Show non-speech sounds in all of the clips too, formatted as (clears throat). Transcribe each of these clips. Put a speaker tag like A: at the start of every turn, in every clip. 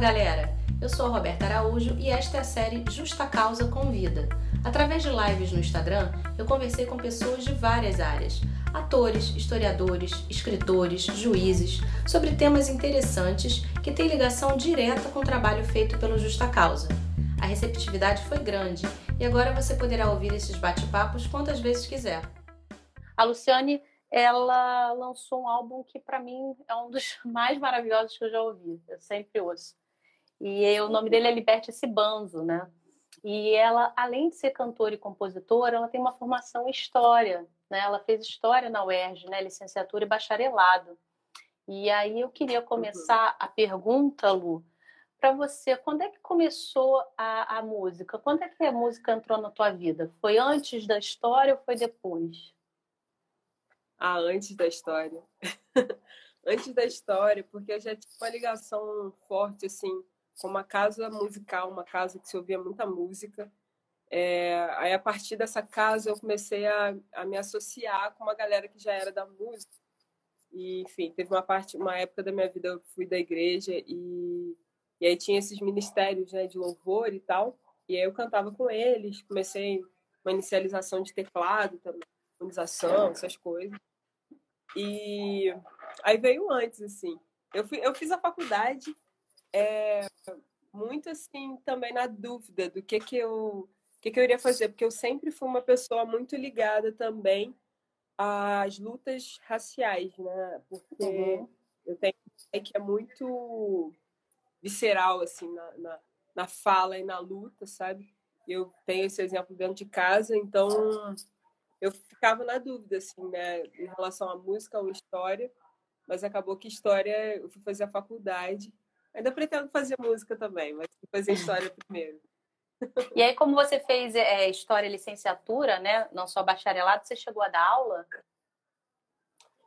A: galera! Eu sou a Roberta Araújo e esta é a série Justa Causa Convida. Através de lives no Instagram, eu conversei com pessoas de várias áreas: atores, historiadores, escritores, juízes, sobre temas interessantes que têm ligação direta com o trabalho feito pelo Justa Causa. A receptividade foi grande e agora você poderá ouvir esses bate-papos quantas vezes quiser. A Luciane ela lançou um álbum que para mim é um dos (laughs) mais maravilhosos que eu já ouvi. Eu sempre ouço. E o nome dele é Liberte Cibanzo, né? E ela, além de ser cantora e compositora, ela tem uma formação em história, né? Ela fez história na UERJ, né? Licenciatura e bacharelado. E aí eu queria começar a pergunta, Lu, para você, quando é que começou a, a música? Quando é que a música entrou na tua vida? Foi antes da história ou foi depois?
B: Ah, antes da história. (laughs) antes da história, porque eu já tinha uma ligação forte, assim, com uma casa musical, uma casa que se ouvia muita música. É, aí, a partir dessa casa, eu comecei a, a me associar com uma galera que já era da música. E, enfim, teve uma parte, uma época da minha vida eu fui da igreja e, e aí tinha esses ministérios né, de louvor e tal. E aí eu cantava com eles, comecei uma inicialização de teclado também, harmonização, essas coisas. E aí veio antes, assim. Eu, fui, eu fiz a faculdade é, muito assim também na dúvida do que que eu que, que eu iria fazer, porque eu sempre fui uma pessoa muito ligada também às lutas raciais, né? Porque uhum. eu tenho que é muito visceral assim na, na, na fala e na luta, sabe? Eu tenho esse exemplo dentro de casa, então eu ficava na dúvida, assim, né, em relação à música ou história, mas acabou que história eu fui fazer a faculdade. Ainda pretendo fazer música também, mas fazer história primeiro. (laughs)
A: E aí, como você fez é, história e licenciatura, né, não só bacharelado, você chegou a dar aula?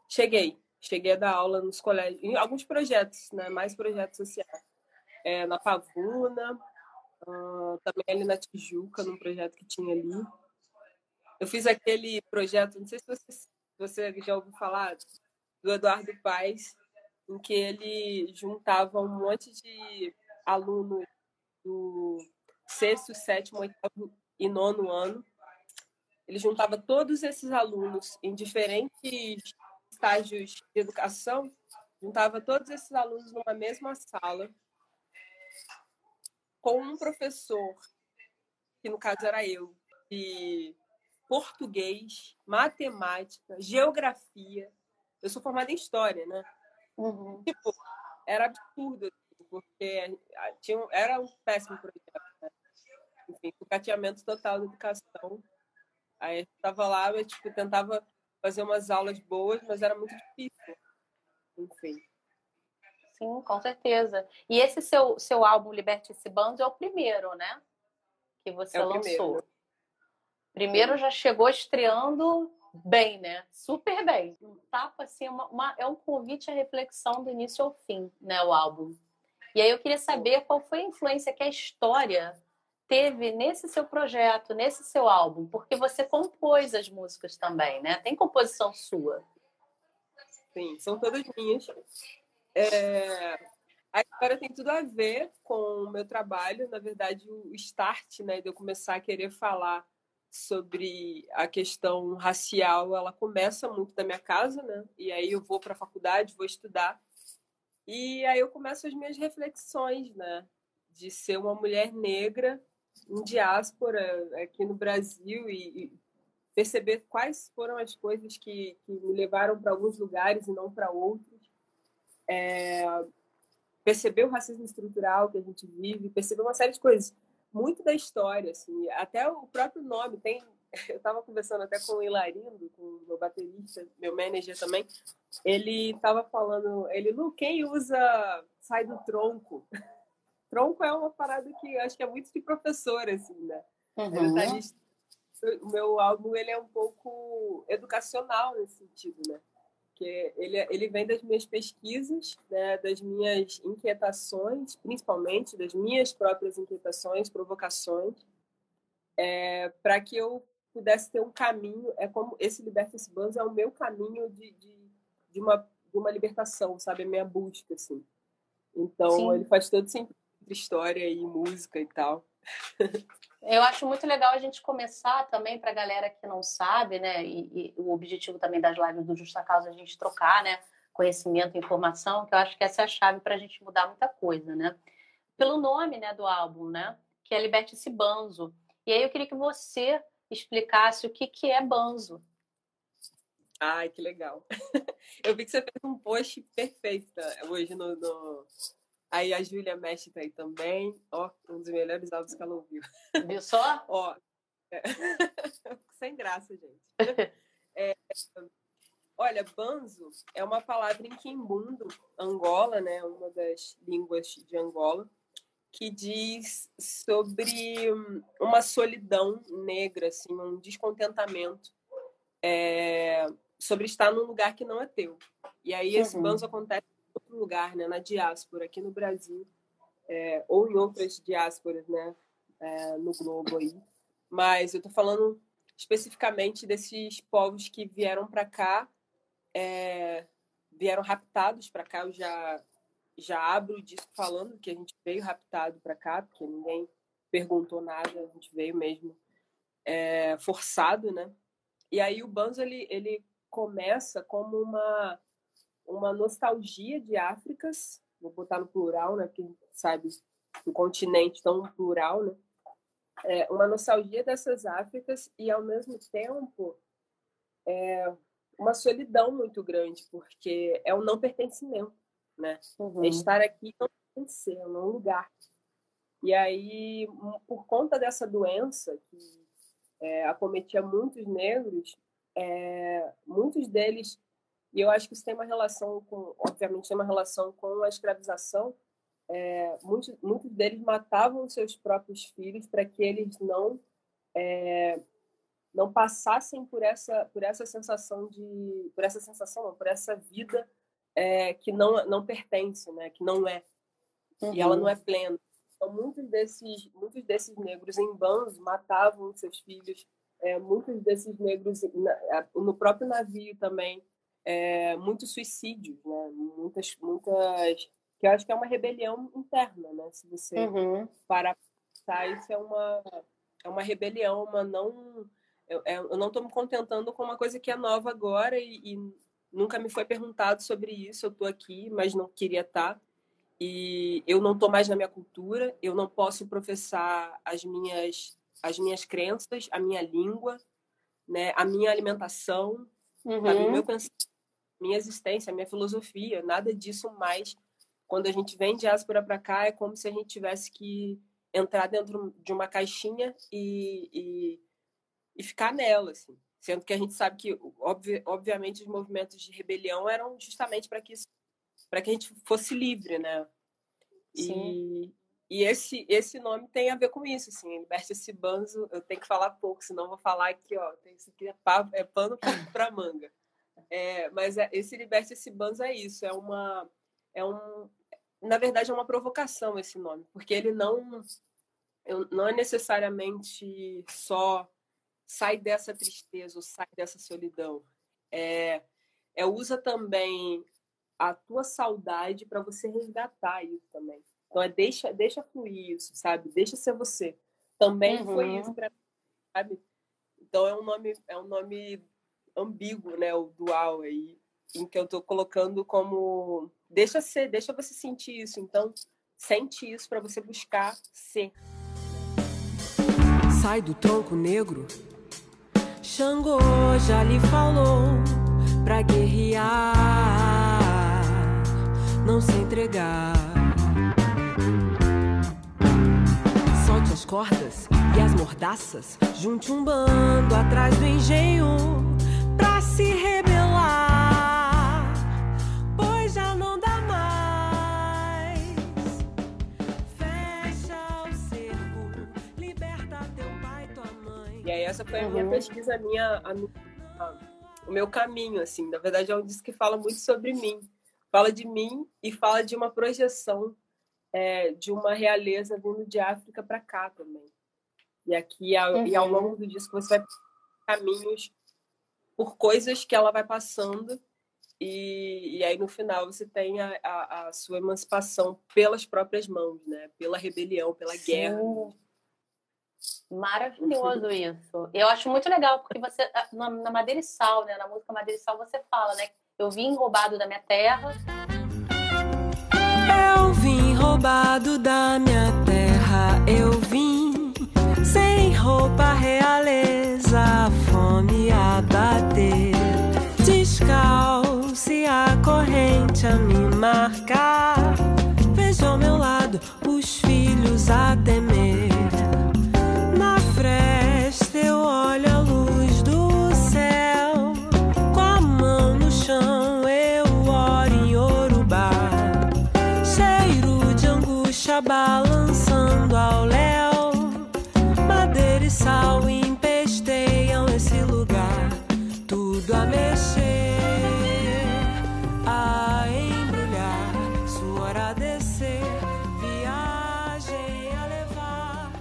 B: Cheguei, cheguei a dar aula nos colégios, em alguns projetos, né, mais projetos sociais. É, na Pavuna, uh, também ali na Tijuca, num projeto que tinha ali. Eu fiz aquele projeto, não sei se você, você já ouviu falar, do Eduardo Paes, em que ele juntava um monte de alunos do sexto, sétimo, oitavo e nono ano. Ele juntava todos esses alunos em diferentes estágios de educação, juntava todos esses alunos numa mesma sala, com um professor, que no caso era eu, de português, matemática, geografia. Eu sou formada em história, né? Uhum. Tipo, era absurdo, assim, porque tinha, era um péssimo projeto. Né? Enfim, o cateamento total da educação. Aí eu estava lá, eu tipo, tentava fazer umas aulas boas, mas era muito difícil. Enfim.
A: Sim, com certeza. E esse seu, seu álbum Liberte esse Bando é o primeiro, né? Que você é lançou. Primeiro. Primeiro já chegou estreando bem, né? Super bem. Um tapa assim, uma, uma, é um convite à reflexão do início ao fim, né? O álbum. E aí eu queria saber qual foi a influência que a história teve nesse seu projeto, nesse seu álbum, porque você compôs as músicas também, né? Tem composição sua?
B: Sim, são todas minhas. É... A história tem tudo a ver com o meu trabalho, na verdade, o start, né, de eu começar a querer falar sobre a questão racial, ela começa muito da minha casa, né? E aí eu vou para a faculdade, vou estudar. E aí eu começo as minhas reflexões, né? De ser uma mulher negra em diáspora aqui no Brasil e, perceber quais foram as coisas que, que me levaram para alguns lugares e não para outros. É, perceber o racismo estrutural que a gente vive, perceber uma série de coisas muito da história, assim, até o próprio nome tem. (laughs) Eu estava conversando até com o Hilarindo, com o meu baterista, meu manager também. Ele estava falando, ele, Lu, quem usa sai do tronco? (laughs) Tronco é uma parada que acho que é muito de professor, assim, né? Uhum. O meu álbum ele é um pouco educacional nesse sentido, né? Porque ele, ele vem das minhas pesquisas, né, das minhas inquietações, principalmente das minhas próprias inquietações, provocações, é, para que eu pudesse ter um caminho. É como esse Liberta esse Banzo é o meu caminho de, de, de, uma, de uma libertação, sabe? A minha busca, assim. Então, Sim. ele faz todo sentido história e música e tal.
A: Eu acho muito legal a gente começar também para a galera que não sabe, né? E, e, o objetivo também das lives do Justa Causa é a gente trocar, né? Conhecimento e informação, que eu acho que essa é a chave para a gente mudar muita coisa, né? Pelo nome né, do álbum, né? Que é Liberte-se Banzo. E aí eu queria que você explicasse o que, que é banzo.
B: Ai, que legal. (laughs) Eu vi que você fez um post perfeito hoje no, no... Aí a Júlia mexe tá aí também. Ó, um dos melhores áudios que ela ouviu.
A: Viu só? (laughs)
B: Ó, é... (laughs) sem graça, gente. (laughs) É... Olha, banzo é uma palavra em quimbundo, Angola, né? Uma das línguas de Angola, que diz sobre uma solidão negra, assim, um descontentamento. É, sobre estar num lugar que não é teu. E aí esse uhum. banzo acontece outro lugar, né, na diáspora, aqui no Brasil, é, ou em outras diásporas, né, é, no globo aí. Mas eu tô falando especificamente desses povos que vieram para cá, é, vieram raptados para cá. Eu já já abro o disco falando que a gente veio raptado para cá, porque ninguém perguntou nada, a gente veio mesmo é, forçado, né? E aí o Banzo ele, ele começa como uma, uma nostalgia de Áfricas, vou botar no plural, né, porque sabe, um continente tão plural, né? É uma nostalgia dessas Áfricas e, ao mesmo tempo, é uma solidão muito grande, porque é um não pertencimento, né? Uhum. É estar aqui não pertencer, é um lugar. E aí, por conta dessa doença que é, acometia muitos negros, é, muitos deles, e eu acho que isso tem uma relação com, obviamente, tem uma relação com a escravização, é, muitos, muitos deles matavam seus próprios filhos para que eles não é, não passassem por essa por essa sensação de por essa sensação não, por essa vida é, que não não pertence né que não é. Uhum. e ela não é plena. Então muitos desses muitos desses negros em bandos matavam seus filhos. É, muitos desses negros no próprio navio também é, muitos suicídios né muitas muitas que eu acho que é uma rebelião interna né se você uhum. parar pensar isso é uma é uma rebelião uma não eu, é, eu não estou me contentando com uma coisa que é nova agora e, e nunca me foi perguntado sobre isso eu estou aqui mas não queria estar tá. e eu não estou mais na minha cultura eu não posso professar as minhas as minhas crenças, a minha língua, né, a minha alimentação, uhum. sabe, o meu pensamento, minha existência, minha filosofia, nada disso mais. Quando a gente vem de diáspora para cá, é como se a gente tivesse que entrar dentro de uma caixinha e, e, e ficar nela, assim. Sendo que a gente sabe que, obvi, obviamente, os movimentos de rebelião eram justamente para que que a gente fosse livre, né? Sim. E, e esse, esse nome tem a ver com isso, assim, esse banzo, eu tenho que falar pouco, senão vou falar aqui, ó, tem isso aqui é, é pano para manga. É, mas é, esse liberte esse banzo é isso, é uma, é um, na verdade é uma provocação esse nome, porque ele não, não é necessariamente só sai dessa tristeza ou sai dessa solidão, é, é usa também a tua saudade para você resgatar isso também. Então é deixa, deixa fluir isso, sabe? Deixa ser você. Também uhum. foi isso para sabe? Então é um nome é um nome ambíguo, né, o dual aí, em que eu estou colocando como deixa ser, deixa você sentir isso. Então sente isso para você buscar ser.
C: Sai do tronco negro. Xangô já lhe falou pra guerrear, não se entregar. as cordas e as mordaças. Junte um bando atrás do engenho se rebelar. Pois já não dá mais. Fecha o cerco, liberta teu pai, tua mãe.
B: E aí, essa foi a minha uhum. pesquisa, a minha, a minha, o meu caminho, assim. Na verdade, é um disco que fala muito sobre mim. Fala de mim e fala de uma projeção é, de uma realeza vindo de África para cá também. E aqui, ao, uhum. e ao longo do disco, você vai caminhos por coisas que ela vai passando e, e aí no final você tem a, a, a, sua emancipação pelas próprias mãos, né? Pela rebelião, pela Sim. guerra.
A: Maravilhoso isso. Eu acho muito legal, porque você, na, na Madeira e Sal, né? Na música Madeira e Sal, você fala, né? Eu vim roubado da minha terra.
C: Eu vim roubado da minha terra, eu vim roupa realeza, a fome a bater, descalço e a corrente a me marcar. Veja ao meu lado os filhos a temer. Na fresta eu olho a luz do céu, com a mão no chão eu oro em Yorubá. Cheiro de angústia balançando ao léu, e sal empesteiam esse lugar, tudo a mexer. A embrulhar, suor a descer, viagem a levar.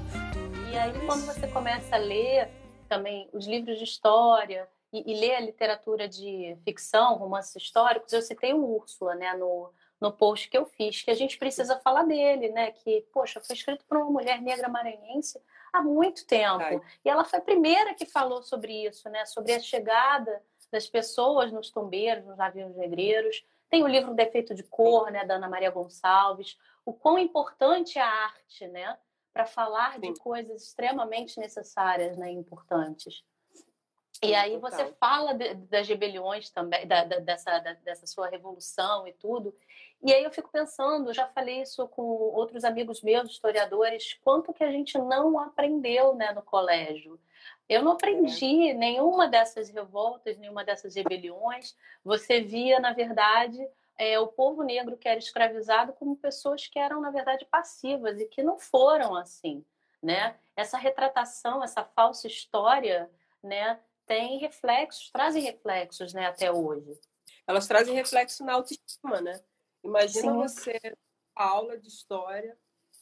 A: E aí, quando você começa a ler também os livros de história e, e ler a literatura de ficção, romances históricos, eu citei o Úrsula, né, no, no post que eu fiz, que a gente precisa falar dele, né, que, poxa, foi escrito por uma mulher negra maranhense há muito tempo.
B: Ai.
A: E ela foi a primeira que falou sobre isso, né, sobre a chegada das pessoas nos tombeiros, nos navios negreiros. Tem o livro Defeito de Cor, né, da Ana Maria Gonçalves. O quão importante é a arte, né, para falar de
B: Sim.
A: coisas extremamente necessárias, né, e importantes. E aí você fala de- das rebeliões também, da- da- dessa, da- dessa sua revolução e tudo. E aí eu fico pensando, já falei isso com outros amigos meus, historiadores, quanto que a gente não aprendeu né, no colégio. Eu não aprendi nenhuma dessas revoltas, nenhuma dessas rebeliões. Você via, na verdade, é, o povo negro que era escravizado como pessoas que eram, na verdade, passivas e que não foram assim. Né? Essa retratação, essa falsa história, né, tem reflexos, trazem reflexos né, até hoje.
B: Elas trazem reflexo na autoestima, né? Imagina
A: Sim.
B: você, aula de história,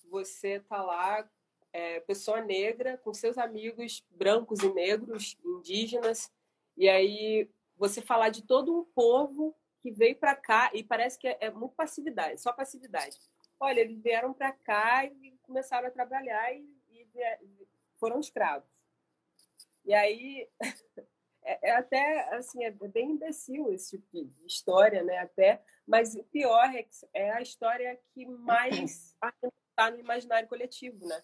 B: você tá lá, é, pessoa negra, com seus amigos brancos e negros, indígenas, e aí você falar de todo um povo que veio para cá e parece que é, é muito passividade, só passividade. Olha, eles vieram para cá e começaram a trabalhar e, e vie- foram escravos. E aí (laughs) é, é até assim é bem imbecil esse tipo de história, né? Até, mas o pior é é a história que mais (clears throat) está no imaginário coletivo, né?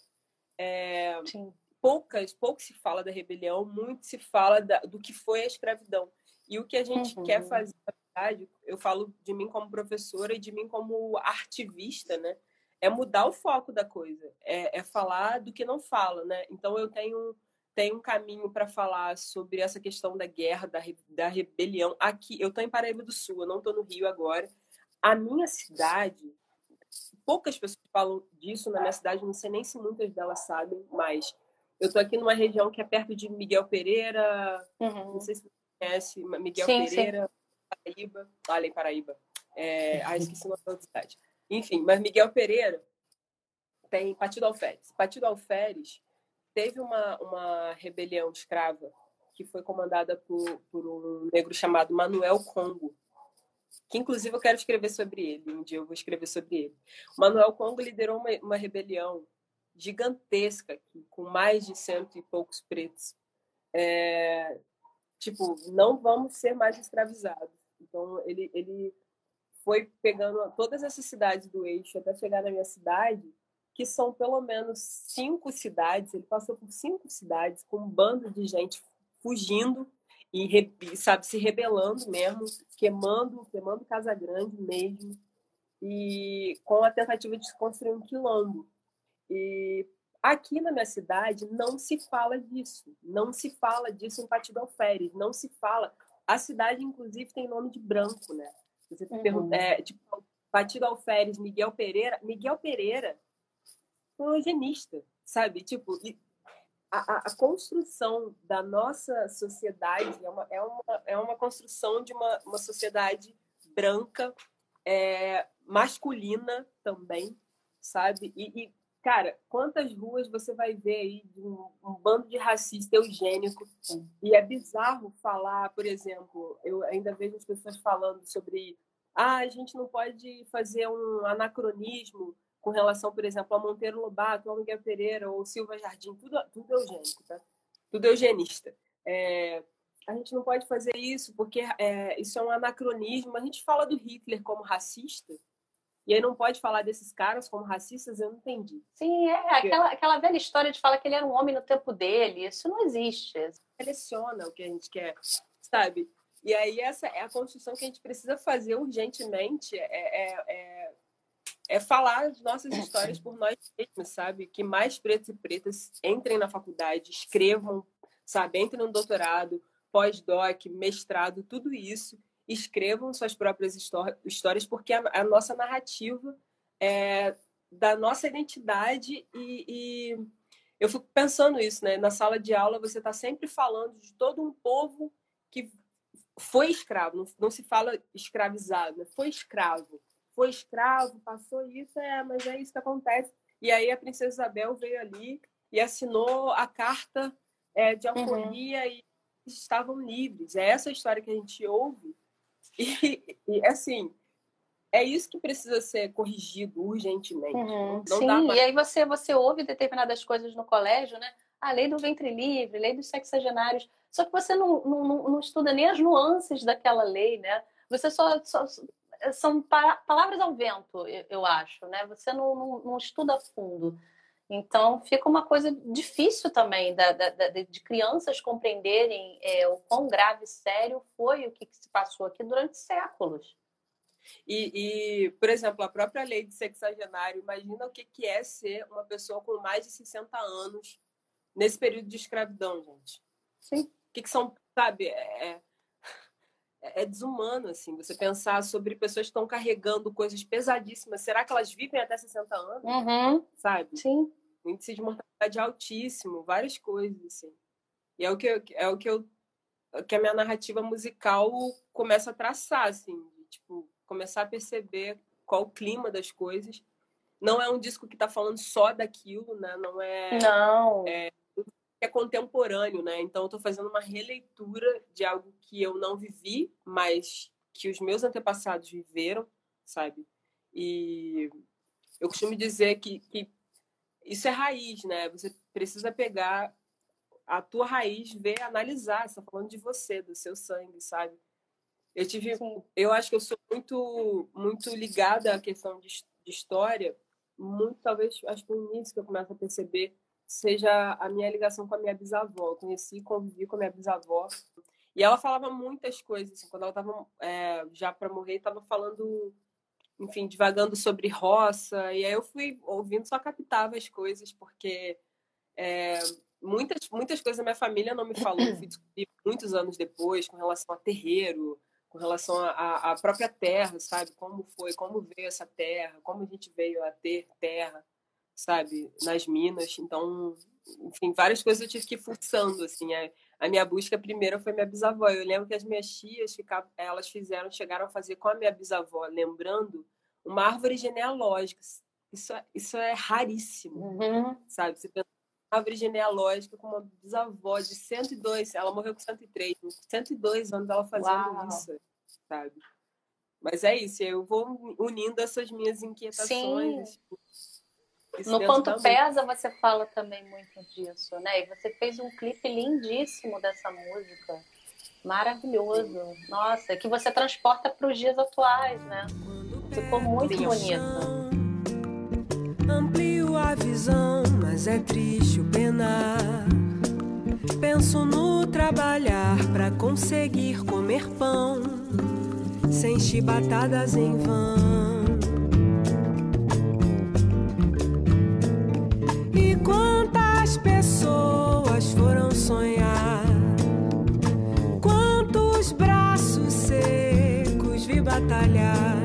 B: É, poucas, pouco se fala da rebelião, muito se fala da- do que foi a escravidão. E o que a gente
A: Uhum.
B: quer fazer, na verdade, eu falo de mim como professora e de mim como artivista, né? É mudar o foco da coisa, é, é falar do que não fala, né? Então eu tenho tenho um caminho para falar sobre essa questão da guerra, da, re- da rebelião. Aqui, eu estou em Paraíba do Sul, eu não estou no Rio agora. A minha cidade, poucas pessoas falam disso na minha cidade, não sei nem se muitas delas sabem, mas eu estou aqui numa região que é perto de Miguel Pereira,
A: Uhum.
B: não sei se você conhece, Miguel
A: Sim, sim.
B: Pereira, Paraíba, olha em Paraíba. É, ah, esqueci o nome da outra cidade. Enfim, mas Miguel Pereira tem Partido Alferes. Partido Alferes teve uma, uma rebelião escrava que foi comandada por, por um negro chamado Manuel Congo, que inclusive eu quero escrever sobre ele, um dia eu vou escrever sobre ele. O Manuel Congo liderou uma, uma rebelião gigantesca, com mais de cento e poucos pretos. É, tipo, não vamos ser mais escravizados. Então, ele, ele foi pegando todas essas cidades do eixo até chegar na minha cidade, que são pelo menos cinco cidades. Ele passou por cinco cidades com um bando de gente fugindo e, sabe, se rebelando mesmo, queimando, queimando Casa Grande mesmo, e com a tentativa de se construir um quilombo. E aqui na minha cidade não se fala disso, não se fala disso em Partido Alferes, não se fala. A cidade, inclusive, tem nome de branco, né? Você
A: Uhum.
B: pergunta, é, tipo, Partido Alferes, Miguel Pereira. Miguel Pereira um eugenista, sabe? Tipo, a, a- a construção da nossa sociedade é uma, é uma, é uma construção de uma, uma sociedade branca, é, masculina também, sabe? E, e Cara, quantas ruas você vai ver aí de um, um bando de racista eugênico? E é bizarro falar, por exemplo, eu ainda vejo as pessoas falando sobre ah, a gente não pode fazer um anacronismo com relação, por exemplo, a Monteiro Lobato, a Miguel Pereira ou Silva Jardim, tudo, tudo eugênico, tá? Tudo eugenista. É, a gente não pode fazer isso porque é, isso é um anacronismo. A gente fala do Hitler como racista, e aí não pode falar desses caras como racistas, eu não entendi.
A: Sim, é aquela, aquela velha história de falar que ele era um homem no tempo dele. Isso não existe.
B: Seleciona o que a gente quer, sabe? E aí essa é a construção que a gente precisa fazer urgentemente, é, é, é, é falar as nossas histórias por nós mesmos, sabe? Que mais pretos e pretas entrem na faculdade, escrevam, sabe? Entrem no doutorado, pós-doc, mestrado, tudo isso, escrevam suas próprias histórias, porque a, nossa narrativa é da nossa identidade e, e, eu fico pensando isso, né? Na sala de aula você está sempre falando de todo um povo que foi escravo, não, não se fala escravizado, né? foi escravo, foi escravo, passou isso, é, mas é isso que acontece. E aí a princesa Isabel veio ali e assinou a carta é, de alforria uhum. e estavam livres. É essa história que a gente ouve e, e, assim, é isso que precisa ser corrigido urgentemente.
A: Uhum, sim, mais... e aí você, você ouve determinadas coisas no colégio, né? A lei do ventre livre, lei dos sexagenários. Só que você não, não, não estuda nem as nuances daquela lei, né? Você só, só são palavras ao vento, eu acho, né? Você não, não, não estuda a fundo. Então, fica uma coisa difícil também da, da, de crianças compreenderem é, o quão grave e sério foi o que, que se passou aqui durante séculos.
B: E, e, por exemplo, a própria lei de sexagenário, imagina o que, que é ser uma pessoa com mais de 60 anos nesse período de escravidão, gente. Sim. O que, que são, sabe, é, é, é desumano, assim, você pensar sobre pessoas que estão carregando coisas pesadíssimas. Será que elas vivem até 60 anos?
A: Uhum.
B: Sabe?
A: Sim.
B: Índice de mortalidade altíssimo, várias coisas, assim. E é o que eu, é o que eu que a minha narrativa musical começa a traçar, assim, de, tipo, começar a perceber qual o clima das coisas. Não é um disco que está falando só daquilo, né? Não é.
A: Não.
B: É, é contemporâneo, né? Então eu estou fazendo uma releitura de algo que eu não vivi, mas que os meus antepassados viveram, sabe? E eu costumo dizer que, que isso é raiz, né? Você precisa pegar a tua raiz, ver, analisar. Você está falando de você, do seu sangue, sabe? Eu tive, eu acho que eu sou muito, muito ligada à questão de, de história. Muito, talvez, acho que no início que eu começo a perceber seja a minha ligação com a minha bisavó. Eu conheci, convivi com a minha bisavó. E ela falava muitas coisas. Assim, quando ela estava é, já para morrer, estava falando, enfim, divagando sobre roça. E aí eu fui ouvindo, só captava as coisas, porque é, muitas, muitas coisas da minha família não me falou. Eu fui descobrir muitos anos depois, com relação a terreiro, com relação à própria terra, sabe? Como foi, como veio essa terra, como a gente veio a ter terra sabe, nas minas. Então, enfim, várias coisas eu tive que ir fuçando, assim. A, a minha busca primeira foi minha bisavó. Eu lembro que as minhas tias ficavam, elas fizeram, chegaram a fazer com a minha bisavó, lembrando uma árvore genealógica. Isso, é, isso é raríssimo,
A: uhum.
B: sabe? Você pensa uma árvore genealógica com uma bisavó de 102, ela morreu com 103, 102 anos ela fazendo Uau. isso, sabe? Mas é isso, eu vou unindo essas minhas inquietações. Sim. Tipo,
A: no Quanto Pesa você fala também muito disso, né? E você fez um clipe lindíssimo dessa música. Maravilhoso. Nossa, que você transporta para os dias atuais, né? Ficou muito bonito.
C: Amplio a visão, mas é triste o penar. Penso no trabalhar para conseguir comer pão, sem chibatadas em vão. Quantas pessoas foram sonhar? Quantos braços secos vi batalhar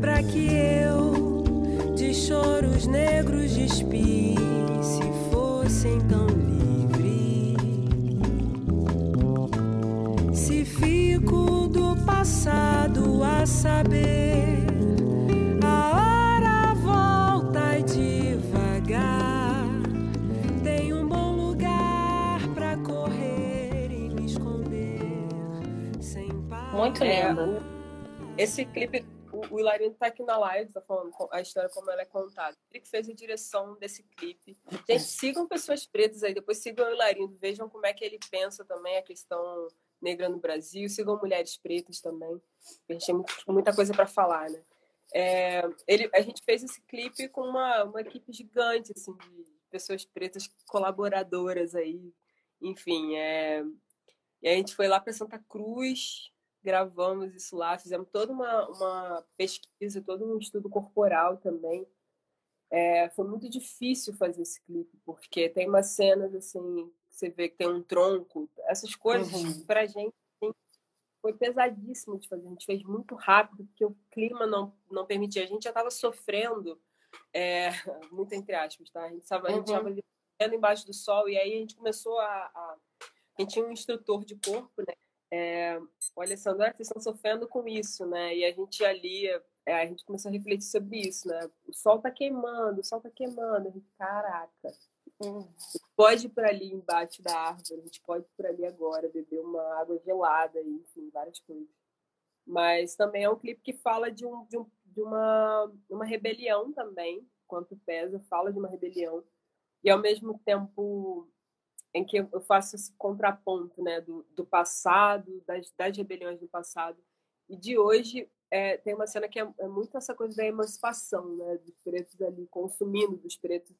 C: para que eu de choros negros despisse fossem tão livre? Se fico do passado a saber,
A: Muito é, lindo.
B: esse clipe, o, o Hilarino tá aqui na live, tá falando a história como ela é contada. Ele que fez a direção desse clipe. Gente, sigam pessoas pretas aí, depois sigam o Hilarino, vejam como é que ele pensa também a questão negra no Brasil, sigam mulheres pretas também. A gente tem muita coisa para falar, né? É, ele, a gente fez esse clipe com uma, uma equipe gigante, assim, de pessoas pretas colaboradoras aí. Enfim, é, e a gente foi lá para Santa Cruz, gravamos isso lá, fizemos toda uma, uma pesquisa, todo um estudo corporal também. É, foi muito difícil fazer esse clipe, porque tem umas cenas assim, você vê que tem um tronco, essas coisas uhum. pra gente assim, foi pesadíssimo de fazer. A gente fez muito rápido, porque o clima não, não permitia. A gente já estava sofrendo, é, (laughs) muito entre aspas, tá? A gente estava uhum. embaixo do sol, e aí a gente começou a, a a gente tinha um instrutor de corpo, né? É, o Alessandro, ah, vocês estão sofrendo com isso, né? E a gente ali, é, a gente começou a refletir sobre isso, né? O sol tá queimando, o sol tá queimando. A gente, caraca, hum. pode ir por ali embaixo da árvore, a gente pode ir por ali agora, beber uma água gelada, enfim, várias coisas. Mas também é um clipe que fala de, um, de, um, de uma, uma rebelião também, quanto pesa, fala de uma rebelião. E ao mesmo tempo em que eu faço esse contraponto né, do, do passado, das, das rebeliões do passado. E de hoje é, tem uma cena que é, é, muito essa coisa da emancipação, né, dos pretos ali consumindo, dos pretos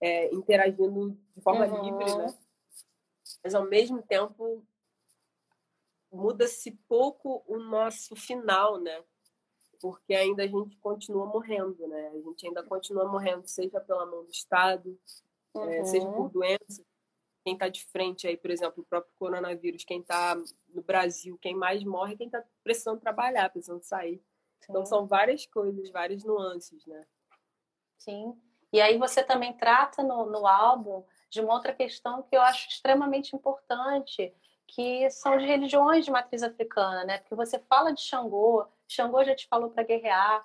B: é, interagindo de forma uhum. livre, né? Mas ao mesmo tempo muda-se pouco o nosso final, né? Porque ainda a gente continua morrendo, né? A gente ainda continua morrendo, seja pela mão do Estado, uhum. seja por uhum. doenças, quem está de frente aí, por exemplo, o próprio coronavírus, quem está no Brasil, quem mais morre quem está precisando trabalhar, precisando sair. Então são várias coisas, várias nuances, né?
A: Sim. E aí você também trata no, no álbum de uma outra questão que eu acho extremamente importante, que são de religiões de matriz africana, né? Porque você fala de Xangô, Xangô já te falou para guerrear,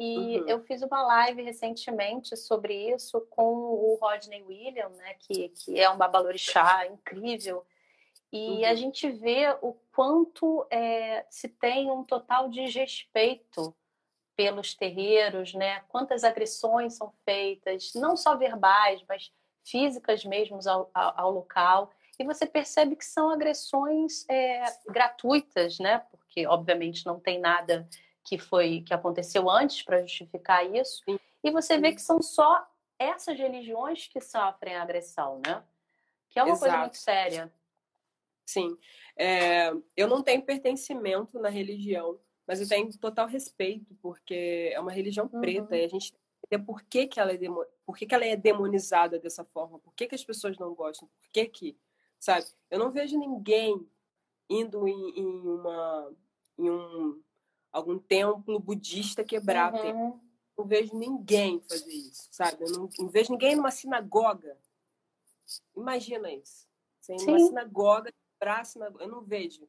A: e uhum. eu fiz uma live recentemente sobre isso com o Rodney William, né, que, que é um babalorixá incrível. E uhum. a gente vê o quanto é, se tem um total desrespeito pelos terreiros, né? Quantas agressões são feitas, não só verbais, mas físicas mesmo ao, ao, ao local. E você percebe que são agressões é, gratuitas, né? Porque obviamente não tem nada que foi que aconteceu antes para justificar isso. E você vê que são só essas religiões que sofrem a agressão, né? Que é uma Exato. coisa muito séria.
B: Sim. É, eu não tenho pertencimento na religião, mas eu tenho total respeito, porque é uma religião uhum. preta e a gente entender por que, que, ela é por que, que ela é demonizada dessa forma, por que, que as pessoas não gostam, por que que, sabe? Eu não vejo ninguém indo em, em uma em um algum templo budista quebrar. Uhum. Não vejo ninguém fazer isso, sabe? Eu não, não vejo ninguém numa sinagoga. Imagina isso. Sem uma sinagoga quebrar sinagoga. Eu não vejo.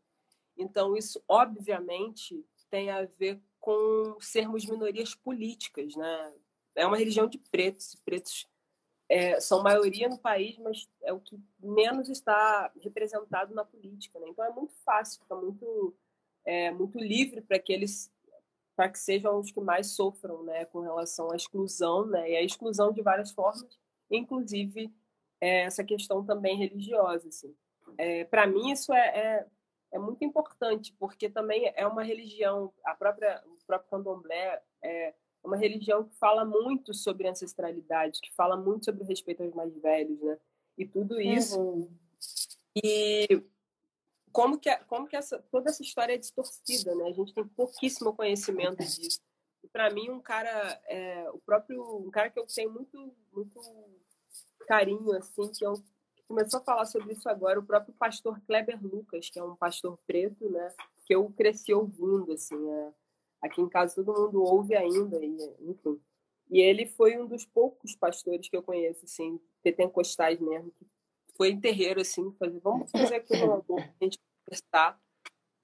B: Então, isso, obviamente, tem a ver com sermos minorias políticas, né? É uma religião de pretos. Pretos é, são maioria no país, mas é o que menos está representado na política, né? Então é muito fácil, fica muito é, muito livre para que eles para que sejam os que mais sofram né, com relação à exclusão, né, e a exclusão de várias formas, inclusive é, essa questão também religiosa. Assim. É, para mim, isso é, é, é, muito importante, porque também é uma religião, a própria, o próprio candomblé é uma religião que fala muito sobre ancestralidade, que fala muito sobre o respeito aos mais velhos, né? E tudo isso. Uhum. E como que, como que essa, toda essa história é distorcida, né? A gente tem pouquíssimo conhecimento disso. E para mim, um cara, é, o próprio, um cara que eu tenho muito, muito carinho, assim, que eu, começou a falar sobre isso agora, o próprio pastor Kleber Lucas, que é um pastor preto, né? Que eu cresci ouvindo, assim, é, aqui em casa todo mundo ouve ainda, e, enfim. E ele foi um dos poucos pastores que eu conheço, assim, pentecostais mesmo, que foi em terreiro, assim, fazer, vamos fazer aqui uma (laughs) a gente conversar,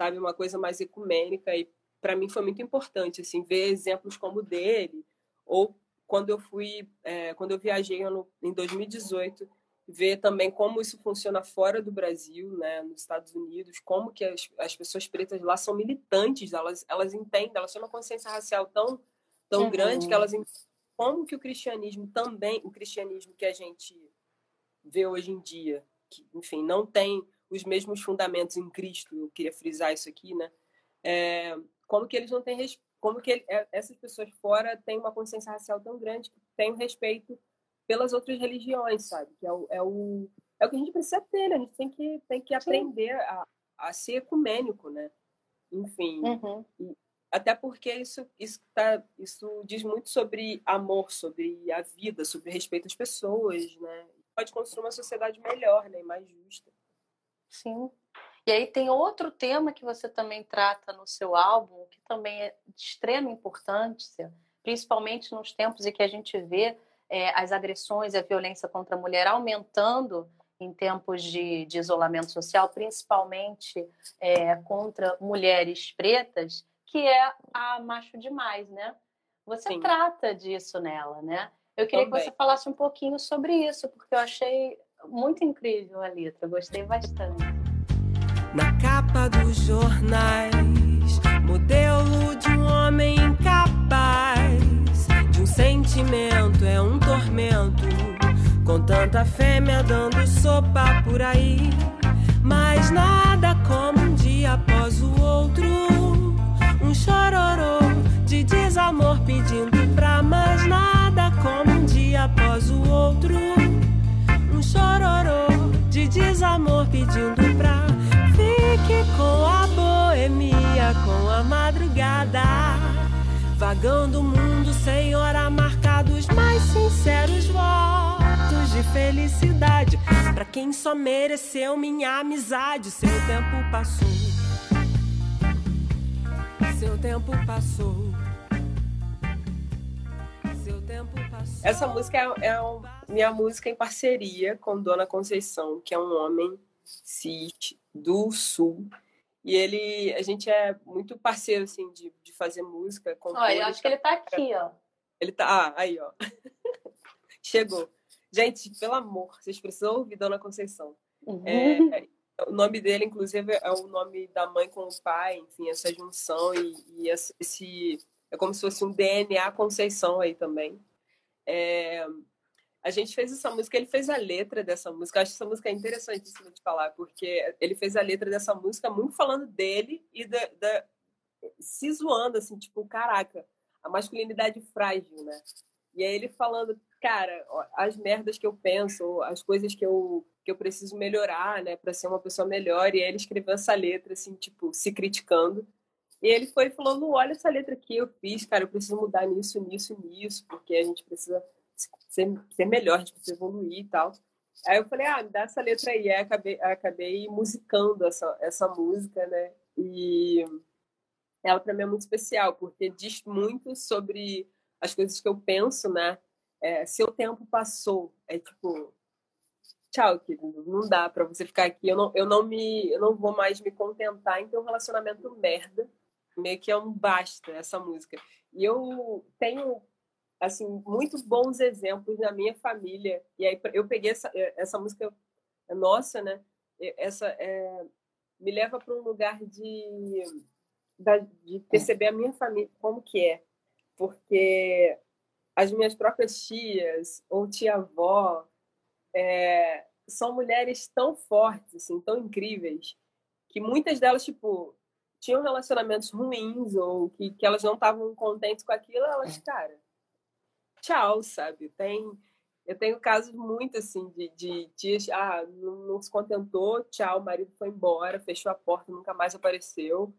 B: sabe, uma coisa mais ecumênica, e para mim foi muito importante, assim, ver exemplos como o dele, ou quando eu fui, é, quando eu viajei em 2018, ver também como isso funciona fora do Brasil, né, nos Estados Unidos, como que as, as pessoas pretas lá são militantes, elas, elas entendem, elas têm uma consciência racial tão, tão uhum. grande que elas como que o cristianismo também, o cristianismo que a gente vê hoje em dia, que, enfim, não tem os mesmos fundamentos em Cristo, eu queria frisar isso aqui, né, é, como que eles não têm, como que ele, é, essas pessoas fora têm uma consciência racial tão grande que têm um respeito pelas outras religiões, sabe? Que é o, é o, é o que a gente precisa ter, né? A gente tem que, tem que aprender a, a ser ecumênico, né? Enfim,
A: uhum.
B: e, até porque isso, isso, tá, isso diz muito sobre amor, sobre a vida, sobre respeito às pessoas, né? Pode construir uma sociedade melhor, né? Mais justa.
A: Sim. E aí tem outro tema que você também trata no seu álbum, que também é de extrema importância, principalmente nos tempos em que a gente vê é, as agressões e a violência contra a mulher aumentando em tempos de, de isolamento social, principalmente é, contra mulheres pretas, que é a macho demais, né? Você Sim. trata disso nela, né? Eu queria Também. que você falasse um pouquinho sobre isso, porque eu achei muito incrível a letra, gostei bastante.
C: Na capa dos jornais, modelo de um homem sentimento é um tormento. Com tanta fêmea dando sopa por aí. Mas nada como um dia após o outro. Um chororô de desamor pedindo pra mais nada como um dia após o outro. Um chororô de desamor pedindo pra fique com a boemia, com a madrugada. Vagando o mundo sem hora marcados mais sinceros votos de felicidade para quem só mereceu minha amizade. Seu tempo passou. Seu tempo passou.
B: Essa música é, é um, minha música em parceria com Dona Conceição, que é um homem cis do sul e ele, a gente é muito parceiro, assim, de, de fazer música.
A: Olha, eu acho que ele tá aqui, ó.
B: Ele tá, ah, aí, ó. (laughs) Chegou. Gente, pelo amor, vocês precisam ouvir Dona Conceição. Uhum. É, o nome dele, inclusive, é o nome da mãe com o pai, enfim, essa junção e, e esse... É como se fosse um DNA Conceição aí também. É, a gente fez essa música, ele fez a letra dessa música. Eu acho essa música interessantíssima de falar, porque ele fez a letra dessa música muito falando dele e da, da se zoando, assim, tipo, caraca, a masculinidade frágil, né? E aí ele falando, cara, as merdas que eu penso, as coisas que eu, que eu preciso melhorar, né, para ser uma pessoa melhor. E aí ele escreveu essa letra, assim, tipo, se criticando. E ele foi falando, olha essa letra que eu fiz, cara, eu preciso mudar nisso, nisso, nisso, porque a gente precisa ser, ser melhor, tipo, evoluir e tal. Aí eu falei, ah, me dá essa letra aí. Aí acabei, acabei musicando essa, essa música, né? E ela para mim é muito especial, porque diz muito sobre as coisas que eu penso, né? É, seu tempo passou, é tipo, tchau, querido, não dá para você ficar aqui. Eu não, eu não me, eu não vou mais me contentar em ter um relacionamento merda. Meio que é um basta essa música. E eu tenho assim muito bons exemplos na minha família. E aí eu peguei essa, eh, essa música é nossa né? Essa é, me leva para um lugar de de perceber a minha família como que é. Porque as minhas próprias tias ou tia avó é, são mulheres tão fortes assim tão incríveis que muitas delas tipo tinham relacionamentos ruins ou que, que elas não estavam contentes com aquilo elas cara tchau, sabe? Tem, eu tenho casos muito assim de, de tias, ah, não, não, se contentou, tchau, o marido foi embora, fechou a porta, nunca mais apareceu.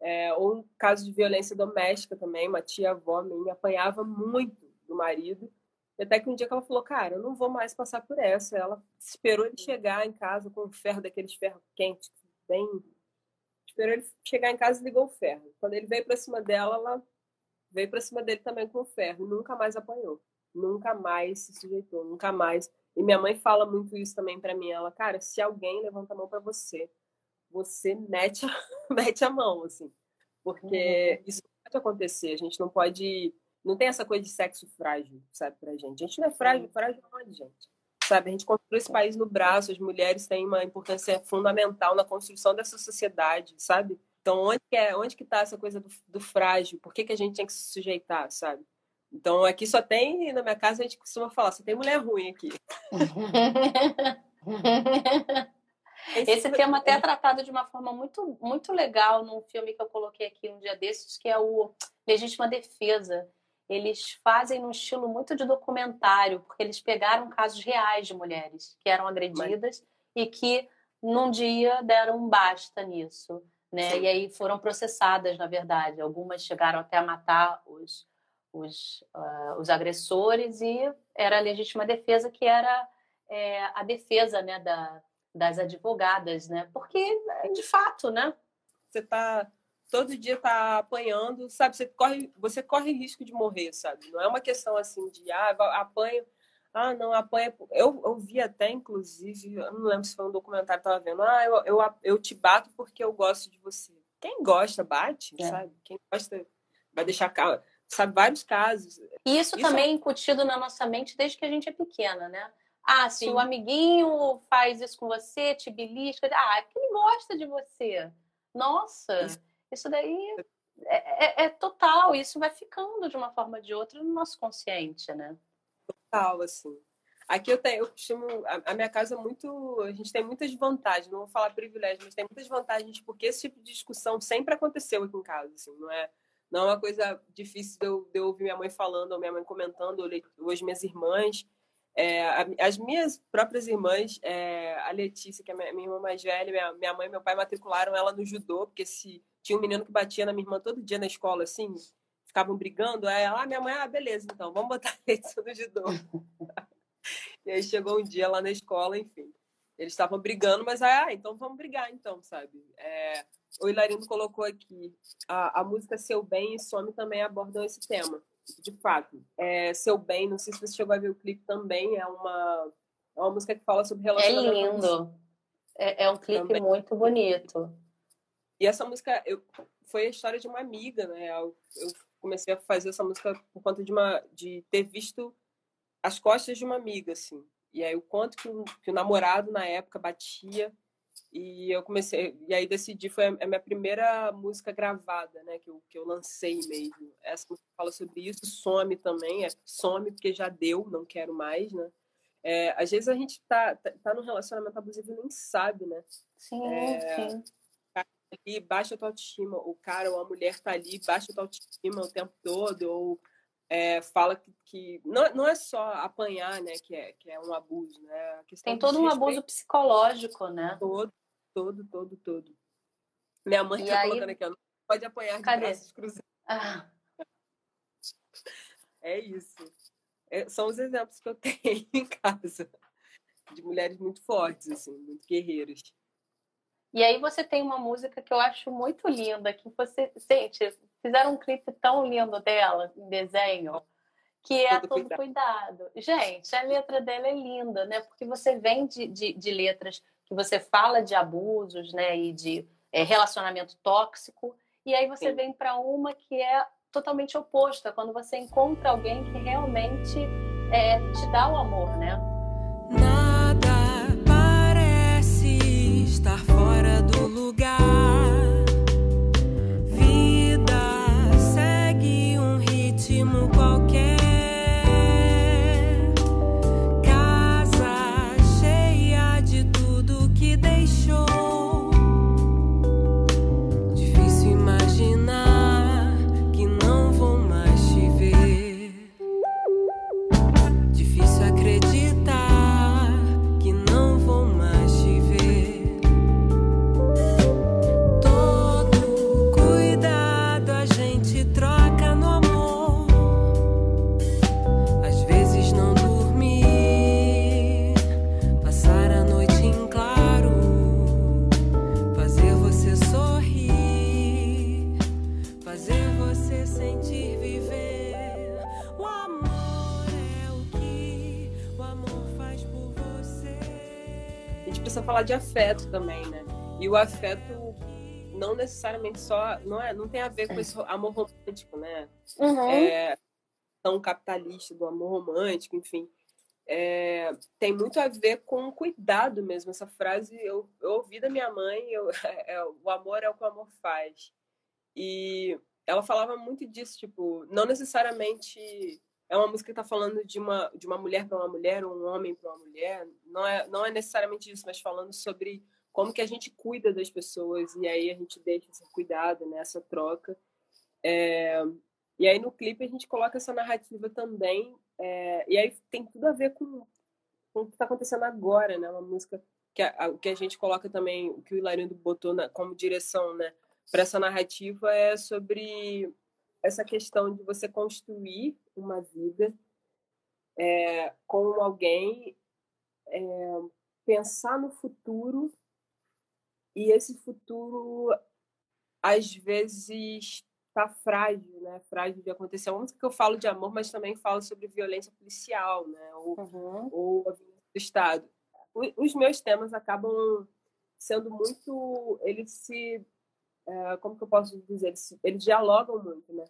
B: É, ou um caso de violência doméstica também, uma tia-avó minha apanhava muito do marido. Até que um dia que ela falou, cara, eu não vou mais passar por essa. Ela esperou ele chegar em casa com um ferro daqueles ferros quentes, bem. Esperou ele chegar em casa e ligou o ferro. Quando ele veio para cima dela, ela veio para cima dele também com o ferro nunca mais apanhou. Nunca mais se sujeitou, nunca mais. E minha mãe fala muito isso também para mim. Ela, cara, se alguém levanta a mão para você, você mete a, (laughs) mete a mão, assim. Porque uhum. isso pode acontecer. A gente não pode. Não tem essa coisa de sexo frágil, sabe, pra gente. A gente não é frágil, frágil não é de gente. Sabe? A gente construiu esse país no braço, as mulheres têm uma importância fundamental na construção dessa sociedade, sabe? Então, onde que é, onde que tá essa coisa do, do frágil? Por que, que a gente tem que se sujeitar, sabe? Então, aqui só tem, na minha casa, a gente costuma falar, só tem mulher ruim aqui. (laughs)
A: Esse tema até é tratado de uma forma muito, muito legal num filme que eu coloquei aqui um dia desses, que é o Legítima Defesa. Eles fazem num estilo muito de documentário, porque eles pegaram casos reais de mulheres que eram agredidas Mas... e que num dia deram um basta nisso. Né? E aí foram processadas, na verdade. Algumas chegaram até a matar os, os, uh, os agressores e era a legítima defesa que era é, a defesa né, da, das advogadas, né? Porque, de fato, né?
B: Você tá todo dia tá apanhando, sabe? Você corre, você corre risco de morrer, sabe? Não é uma questão assim de ah, apanho, ah, não, apanha. Eu, eu vi até, inclusive, eu não lembro se foi um documentário que eu tava vendo, ah, eu, eu, eu te bato porque eu gosto de você. Quem gosta, bate, é. sabe? Quem gosta vai deixar sabe vários casos.
A: E isso, isso também é incutido na nossa mente desde que a gente é pequena, né? Ah, se Sim. o amiguinho faz isso com você, te belisca, ah, é que ele gosta de você. Nossa, isso, isso daí é, é, é, total, isso vai ficando de uma forma ou de outra no nosso consciente, né?
B: Total, assim. Aqui eu tenho, eu costumo, a, minha casa é muito, a gente tem muitas vantagens, não vou falar privilégio, mas tem muitas vantagens porque esse tipo de discussão sempre aconteceu aqui em casa, assim, não é, não é uma coisa difícil de eu, de eu ouvir minha mãe falando ou minha mãe comentando, ou as minhas irmãs, é, as minhas próprias irmãs, é, a Letícia, que é minha, minha irmã mais velha, minha, minha mãe e meu pai matricularam ela no judô, porque se tinha um menino que batia na minha irmã todo dia na escola, assim, ficavam brigando, aí ela, ah, minha mãe, ah, beleza, então, vamos botar (laughs) a Letícia no judô. (laughs) e aí chegou um dia lá na escola, enfim, eles estavam brigando, mas ah, então vamos brigar, então, sabe? É, o Hilarindo colocou aqui, a, a música Seu Bem e Some também abordam esse tema de fato. É, Seu Bem, não sei se você chegou a ver o clipe também, é uma, é uma música que fala sobre
A: relacionamento. É lindo. É, é um clipe também. muito bonito.
B: E essa música eu, foi a história de uma amiga, né? Eu, eu, comecei a fazer essa música por conta de, uma, de ter visto as costas de uma amiga, assim. E aí o quanto que o, que o namorado na época batia e eu comecei, e aí decidi, foi a minha primeira música gravada, né, que eu, que eu lancei mesmo. Essa música fala sobre isso, some também, é some porque já deu, não quero mais, né. É, às vezes a gente tá, tá, tá num relacionamento abusivo e nem sabe, né.
A: Sim, é, sim.
B: Ali, baixa a tua autoestima, o cara ou a mulher tá ali, baixa a tua autoestima o tempo todo, ou é, fala que, que, não, não é só apanhar, né, que é, que é um abuso, né?
A: Tem todo um abuso psicológico, né?
B: Todo, todo, todo, todo. Minha mãe está aí... colocando aqui, ó, não pode apanhar Cadê? de braços cruzados. Ah. É isso. É, são os exemplos que eu (laughs) tenho em casa de mulheres muito fortes, assim, muito guerreiras.
A: E aí você tem uma música que eu acho muito linda, que você, gente, fizeram um clipe tão lindo dela, em desenho, que é Todo, Todo cuidado. cuidado. Gente, a letra dela é linda, né? Porque você vem de, de, de letras que você fala de abusos, né? E de é, relacionamento tóxico, e aí você Sim. vem para uma que é totalmente oposta, quando você encontra alguém que realmente é, te dá o amor, né?
B: Afeto também, né? E o afeto não necessariamente só não é não tem a ver com esse amor romântico, né?
A: Uhum.
B: É, tão capitalista do amor romântico, enfim. é, tem muito a ver com cuidado mesmo. Essa frase eu, eu ouvi da minha mãe: eu, (laughs) é, o amor é o que o amor faz. E ela falava muito disso, tipo, não necessariamente é uma música que está falando de uma, de uma mulher para uma mulher, um homem para uma mulher. Não é, não é necessariamente isso, mas falando sobre como que a gente cuida das pessoas e aí a gente deixa esse cuidado, né, essa troca. É, e aí no clipe a gente coloca essa narrativa também, é, e aí tem tudo a ver com, com o que está acontecendo agora, né? Uma música que a, que a gente coloca também, o que o Hilarindo botou na, como direção, né? Para essa narrativa é sobre essa questão de você construir uma vida é, com alguém, é, pensar no futuro e esse futuro às vezes está frágil, né? Frágil de acontecer. É uma que eu falo de amor, mas também falo sobre violência policial, né? Ou, uhum. ou a violência do Estado. Os meus temas acabam sendo muito, eles se, como que eu posso dizer, eles, eles dialogam muito, né?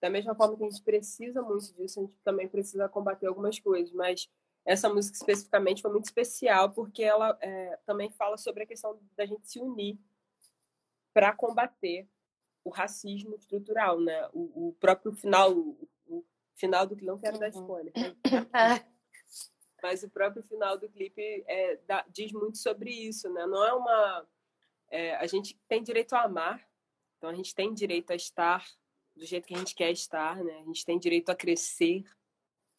B: Da mesma forma que a gente precisa muito disso, a gente também precisa combater algumas coisas, mas essa música especificamente foi muito especial porque ela é, também fala sobre a questão da gente se unir para combater o racismo estrutural, né? O, o próprio final, o, o, final do que não quero dar spoiler, né? (laughs) mas o próprio final do clipe é, dá, diz muito sobre isso, né? Não é uma é, a gente tem direito a amar, então a gente tem direito a estar do jeito que a gente quer estar, né? A gente tem direito a crescer,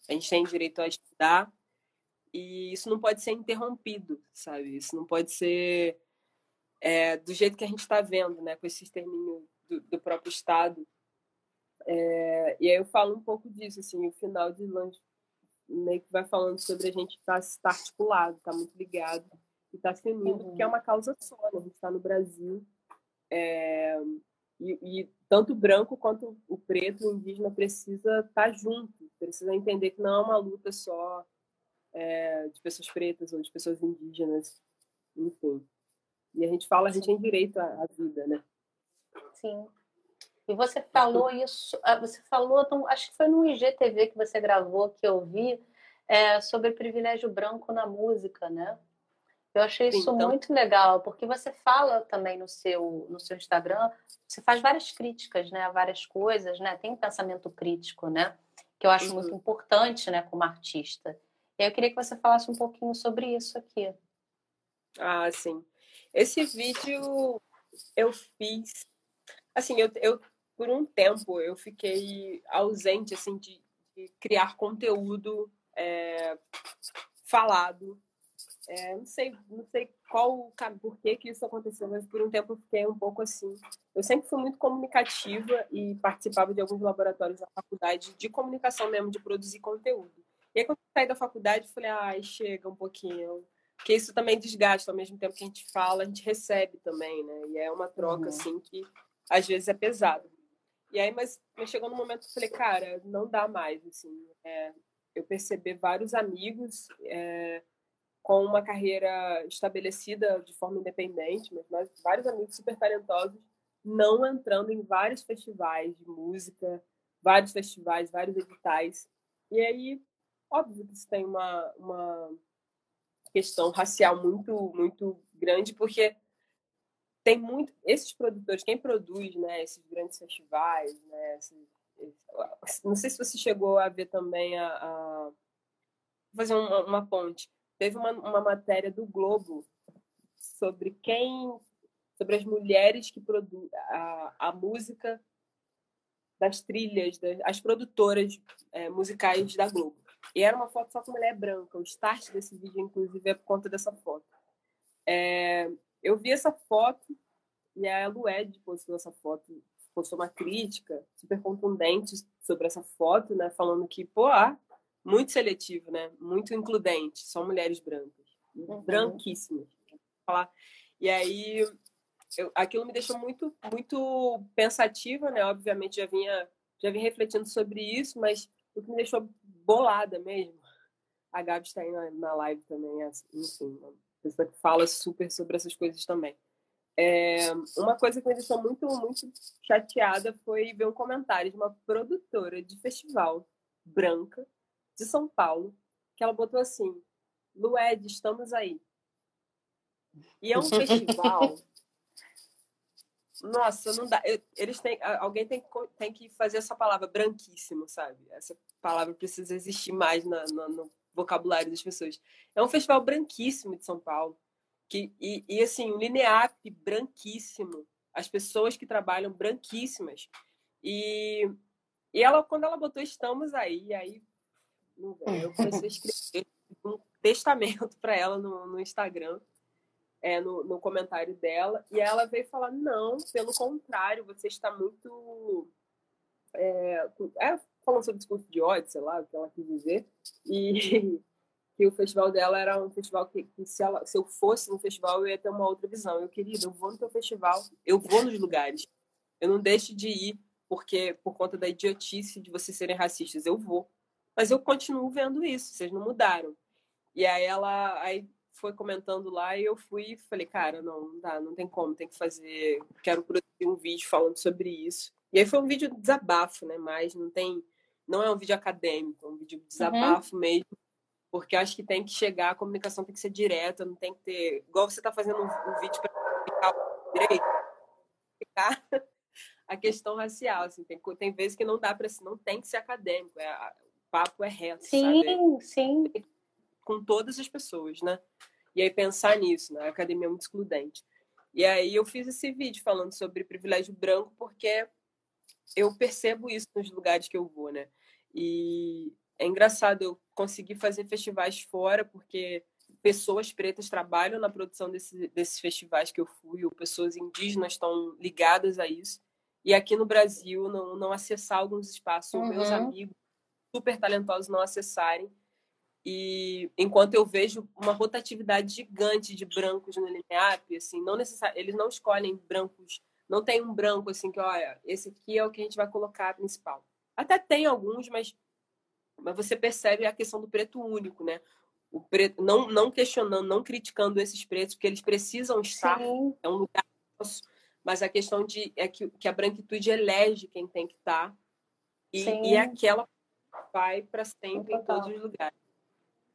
B: a gente tem direito a estudar e isso não pode ser interrompido, sabe? Isso não pode ser é, do jeito que a gente está vendo, né? Com esse extermínio do, do próprio Estado. É, e aí eu falo um pouco disso, assim, o final de Lange meio que vai falando sobre a gente estar tá, tá articulado, estar tá muito ligado e estar tá se unindo, uhum. porque é uma causa só, né? A gente está no Brasil é, e, e, tanto o branco quanto o preto, o indígena, precisa estar tá junto, precisa entender que não é uma luta só é, de pessoas pretas ou de pessoas indígenas, enfim. E a gente fala, a gente tem direito à, à vida, né?
A: Sim. E você falou isso, ah, você falou, acho que foi no IGTV que você gravou, que eu vi, é, sobre privilégio branco na música, né? Eu achei isso então... muito legal, porque você fala também no seu, no seu Instagram, você faz várias críticas, né, a várias coisas, né? Tem um pensamento crítico, né? Que eu acho uhum. muito importante, né, como artista. E eu queria que você falasse um pouquinho sobre isso aqui.
B: Ah, sim. Esse vídeo eu fiz assim, eu, eu por um tempo eu fiquei ausente assim de, de criar conteúdo é, falado. É, não sei, não sei qual por que que isso aconteceu, mas por um tempo eu fiquei um pouco assim. Eu sempre fui muito comunicativa e participava de alguns laboratórios da faculdade de comunicação mesmo, de produzir conteúdo. E aí quando eu saí da faculdade, eu falei, ai, chega um pouquinho. Porque isso também desgasta, ao mesmo tempo que a gente fala, a gente recebe também, né? E é uma troca, uhum. assim, que às vezes é pesado. E aí, mas, mas chegou no momento que eu falei, cara, não dá mais, assim. É, eu percebi vários amigos é, com uma carreira estabelecida de forma independente, mas, mas vários amigos super talentosos não entrando em vários festivais de música, vários festivais, vários editais. E aí, óbvio que isso tem uma, uma questão racial muito, muito grande, porque tem muito esses produtores, quem produz, né, esses grandes festivais, né, esses, não sei se você chegou a ver também a, a fazer uma, uma, ponte. Teve uma, uma matéria do Globo sobre quem, sobre as mulheres que produzem a, a música das trilhas, das, as produtoras é, musicais da Globo. E era uma foto só com mulher branca. O start desse vídeo, inclusive, é por conta dessa foto. É, eu vi essa foto e a Lued postou essa foto, postou uma crítica super contundente sobre essa foto, né? Falando que, pô, ah, muito seletivo, né? Muito includente, só mulheres brancas, uhum. branquíssimas. Falar. E aí, eu, aquilo me deixou muito, muito pensativa, né? Obviamente já vinha, já vinha refletindo sobre isso, mas o que me deixou bolada mesmo. A Gabi está aí na, na live também, enfim, pessoa que fala super sobre essas coisas também. É, uma coisa que me deixou muito, muito chateada foi ver um comentário de uma produtora de festival branca de São Paulo que ela botou assim: Lued, estamos aí. E é um (laughs) festival. Nossa, não dá. Eles têm, alguém tem, tem que fazer essa palavra branquíssimo, sabe? Essa palavra precisa existir mais na, na, no vocabulário das pessoas. É um festival branquíssimo de São Paulo. Que, e, e assim, o Lineap branquíssimo. As pessoas que trabalham branquíssimas. E, e ela, quando ela botou estamos aí, aí eu comecei a escrever um testamento para ela no, no Instagram, é, no, no, comentário dela, e ela veio falar: não, pelo contrário, você está muito. É, é, falando sobre discurso de ódio, sei lá o que ela quis dizer, e (laughs) que o festival dela era um festival que, que se, ela, se eu fosse no festival eu ia ter uma outra visão. Eu, querida, eu vou no teu festival, eu vou nos lugares, eu não deixo de ir porque por conta da idiotice de vocês serem racistas, eu vou. Mas eu continuo vendo isso, vocês não mudaram. E aí ela aí foi comentando lá e eu fui e falei, cara, não, não dá, não tem como, tem que fazer, quero produzir um vídeo falando sobre isso. E aí foi um vídeo de desabafo, né? Mas não tem, não é um vídeo acadêmico, é um vídeo de desabafo uhum. mesmo, porque acho que tem que chegar, a comunicação tem que ser direta, não tem que ter, igual você está fazendo um, um vídeo para explicar o direito, explicar (laughs) a questão racial, assim, tem, tem vezes que não dá para, não tem que ser acadêmico, é, papo é reto,
A: sim,
B: sabe?
A: Sim,
B: Com todas as pessoas, né? E aí pensar nisso, né? A academia é muito excludente. E aí eu fiz esse vídeo falando sobre privilégio branco porque eu percebo isso nos lugares que eu vou, né? E é engraçado eu conseguir fazer festivais fora porque pessoas pretas trabalham na produção desse, desses festivais que eu fui, ou pessoas indígenas estão ligadas a isso. E aqui no Brasil, não, não acessar alguns espaços, uhum. meus amigos super talentosos não acessarem. E enquanto eu vejo uma rotatividade gigante de brancos no LineApp, assim, não necessari eles não escolhem brancos, não tem um branco assim que, olha, esse aqui é o que a gente vai colocar principal. Até tem alguns, mas, mas você percebe a questão do preto único, né? O preto, não, não questionando, não criticando esses pretos, porque eles precisam estar, Sim. é um lugar nosso, mas a questão de é que, que a branquitude elege quem tem que estar e, e é aquela vai para sempre em todos os lugares.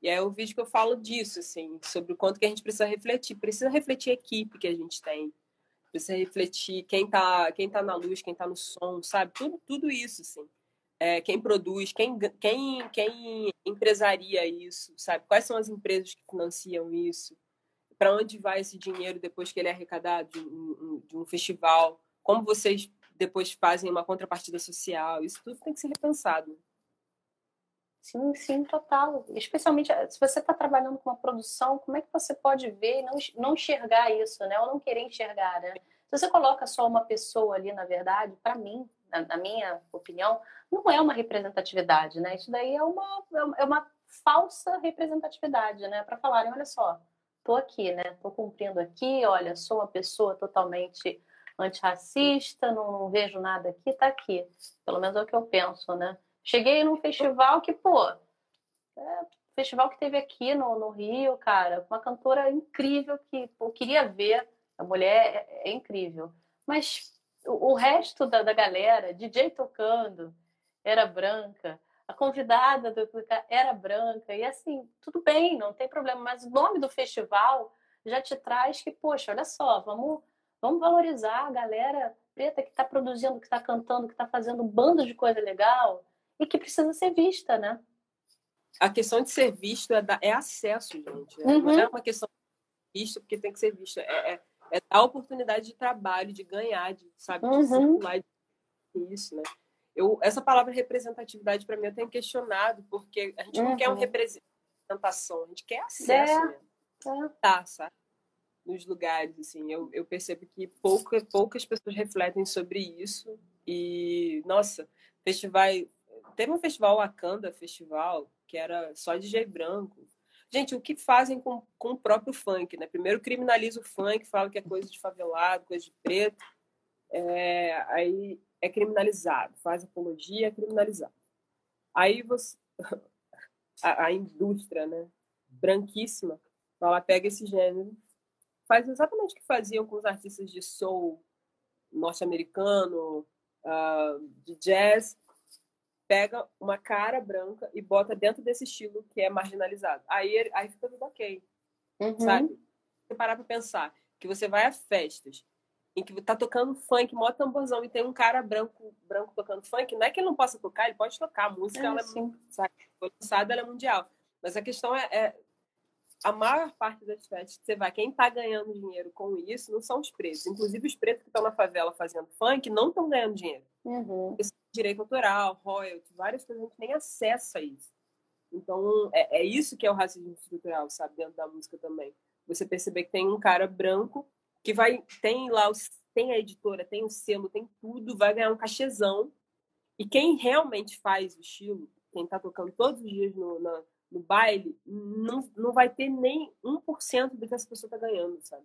B: E é o vídeo que eu falo disso, assim, sobre o quanto que a gente precisa refletir. Precisa refletir a equipe que a gente tem. Precisa refletir quem tá, quem tá na luz, quem tá no som, sabe? Tudo, tudo isso, assim. É, quem produz, quem, quem, quem empresaria isso, sabe? Quais são as empresas que financiam isso? Para onde vai esse dinheiro depois que ele é arrecadado de um, de um festival? Como vocês depois fazem uma contrapartida social? Isso tudo tem que ser repensado.
A: Sim, sim, total. Especialmente eh, se você está trabalhando com uma produção, como é que você pode ver e não, não enxergar isso, né? Ou não querer enxergar, né? Se você coloca só uma pessoa ali, na verdade, para mim, na, na, minha opinião, não é uma representatividade, né? Isso daí é uma, é uma é falsa representatividade, né? Para falarem, olha só, tô aqui, né? Tô cumprindo aqui, olha, sou uma pessoa totalmente antirracista, não, não vejo nada aqui, tá aqui. Pelo menos é o que eu penso, né? Cheguei num festival que, pô, é, festival que teve aqui no, no Rio, cara, uma cantora incrível que eu queria ver. A mulher é, é incrível. Mas o, o resto da, da galera, DJ tocando, era branca. A convidada do, era branca. E assim, tudo bem, não tem problema. Mas o nome do festival já te traz que, poxa, olha só, vamos, vamos valorizar a galera preta que está produzindo, que está cantando, que está fazendo um bando de coisa legal e que precisa ser vista, né?
B: A questão de ser visto é, é acesso, gente. Né? Uhum. Não é uma questão de visto porque tem que ser visto. É, é, é dar oportunidade de trabalho, de ganhar, de, sabe, de uhum. circular isso, né? Eu, essa palavra representatividade, para mim, eu tenho questionado, porque a gente uhum. não quer uma uhum. representação, a gente quer acesso é. mesmo. É. Tá, sabe? Nos lugares, assim. Eu, eu percebo que pouca, poucas pessoas refletem sobre isso. E, nossa, festivais, Teve um festival Wakanda Festival, que era só DJ branco. Gente, o que fazem com, com o próprio funk, né? Primeiro criminaliza o funk, fala que é coisa de favelado, coisa de preto. É, aí é criminalizado, faz apologia, é criminalizado. Aí você. (laughs) A, a indústria, né? Branquíssima, ela pega esse gênero, faz exatamente o que faziam com os artistas de soul norte-americano, uh, de jazz, pega uma cara branca e bota dentro desse estilo que é marginalizado. Aí, aí fica tudo ok. Uhum. Sabe? Você parar pra pensar que você vai a festas em que tá tocando funk, mó tamborzão, e tem um cara branco, branco tocando funk, não é que ele não possa tocar, ele pode tocar. A música, é, ela é, sabe, lançada, ela é mundial. Mas a questão é, é, a maior parte das festas que você vai, quem tá ganhando dinheiro com isso não são os pretos. Inclusive, os pretos que estão na favela fazendo funk não estão ganhando dinheiro. Uhum. Isso é direito autoral, royalty, várias coisas, a gente nem acessa isso. Então, é, é isso que é o racismo estrutural, sabe, dentro da música também. Você perceber que tem um cara branco que vai tem lá os, tem a editora, tem o selo, tem tudo, vai ganhar um cachezão. E quem realmente faz o estilo, quem está tocando todos os dias no, na, no baile, não, não vai ter nem 1% do que essa pessoa está ganhando, sabe?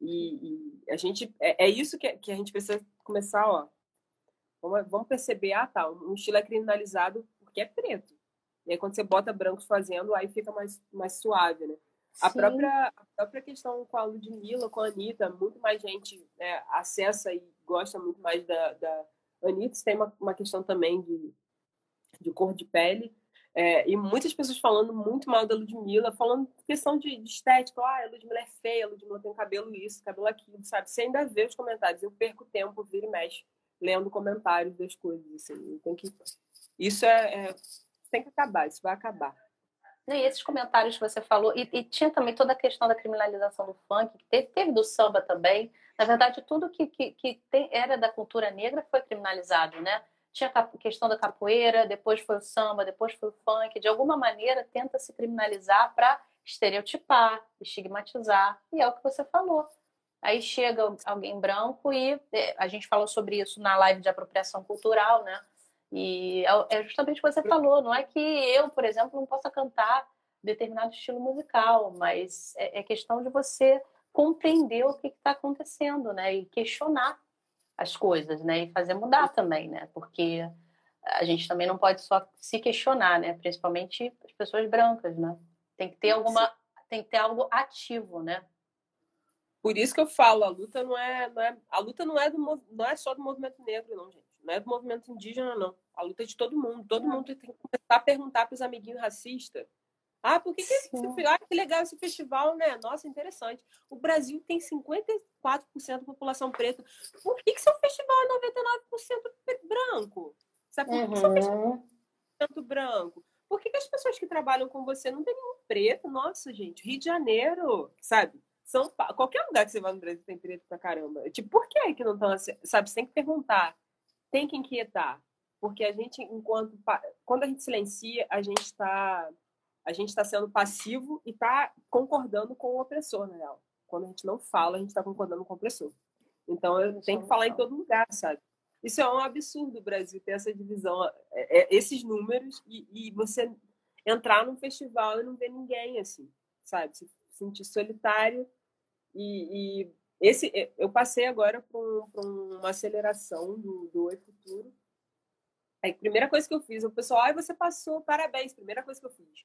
B: E, e, a gente é, é isso que, que a gente precisa começar, ó. Vamos, vamos perceber, ah, tá, um estilo é criminalizado porque é preto. E aí quando você bota brancos fazendo, aí fica mais, mais suave, né? A própria, a própria questão com a Ludmilla, com a Anitta, muito mais gente né, acessa e gosta muito mais da, da Anitta. Tem uma, uma questão também de, de cor de pele. É, e muitas pessoas falando muito mal da Ludmilla, falando questão de, de estética. Ah, a Ludmilla é feia, a Ludmilla tem cabelo isso, cabelo aquilo, sabe? Você ainda vê os comentários. Eu perco tempo, vira e mexe, lendo comentários das coisas. Assim. Tem que... Isso é, é... tem que acabar, isso vai acabar.
A: E esses comentários que você falou, e, e, tinha também toda a questão da criminalização do funk, que teve, teve do samba também. Na verdade, tudo que, que, que tem, era da cultura negra foi criminalizado, né? Tinha a questão da capoeira, depois foi o samba, depois foi o funk. De alguma maneira, tenta se criminalizar para estereotipar, estigmatizar. E é o que você falou. Aí chega alguém branco e é, a gente falou sobre isso na live de apropriação cultural, né? E é, é justamente o que você falou, não é que eu, por exemplo, não possa cantar determinado estilo musical, mas é, é questão de você compreender o que está acontecendo, né? E questionar as coisas, né? E fazer mudar também, né? Porque a gente também não pode só se questionar, né? Principalmente as pessoas brancas, né? Tem que ter alguma, tem que ter algo ativo, né?
B: Por isso que eu falo, a luta não é, não é a luta não é do não é só do movimento negro, não, gente. Não é do movimento indígena, não. A luta é de todo mundo. Todo mundo tem que começar a perguntar para os amiguinhos racistas. Ah, por que, que, esse, ah, que legal esse festival, né? Nossa, interessante. O Brasil tem 54% da população preta. Por que, que seu festival é 99% branco? Sabe por que, uhum. que seu festival é tanto branco? Por que, que as pessoas que trabalham com você não tem nenhum preto? Nossa, gente, Rio de Janeiro, sabe? São Paulo, qualquer lugar que você vai no Brasil tem preto pra caramba. Tipo, por que que não estão assim? Sabe, você tem que perguntar tem que inquietar, porque a gente, enquanto quando a gente silencia, a gente está a gente está sendo passivo e está concordando com o opressor, na real. Quando a gente não fala, a gente está concordando com o opressor. Então, eu tenho que falar em todo lugar, sabe? Isso é um absurdo o Brasil ter essa divisão, é, é, esses números, e, e, você entrar num festival e não ver ninguém, assim, sabe? Se sentir solitário e, e esse, eu passei agora por uma aceleração do, do Oi Futuro. Aí, primeira coisa que eu fiz, o pessoal, ai, você passou, parabéns. Primeira coisa que eu fiz.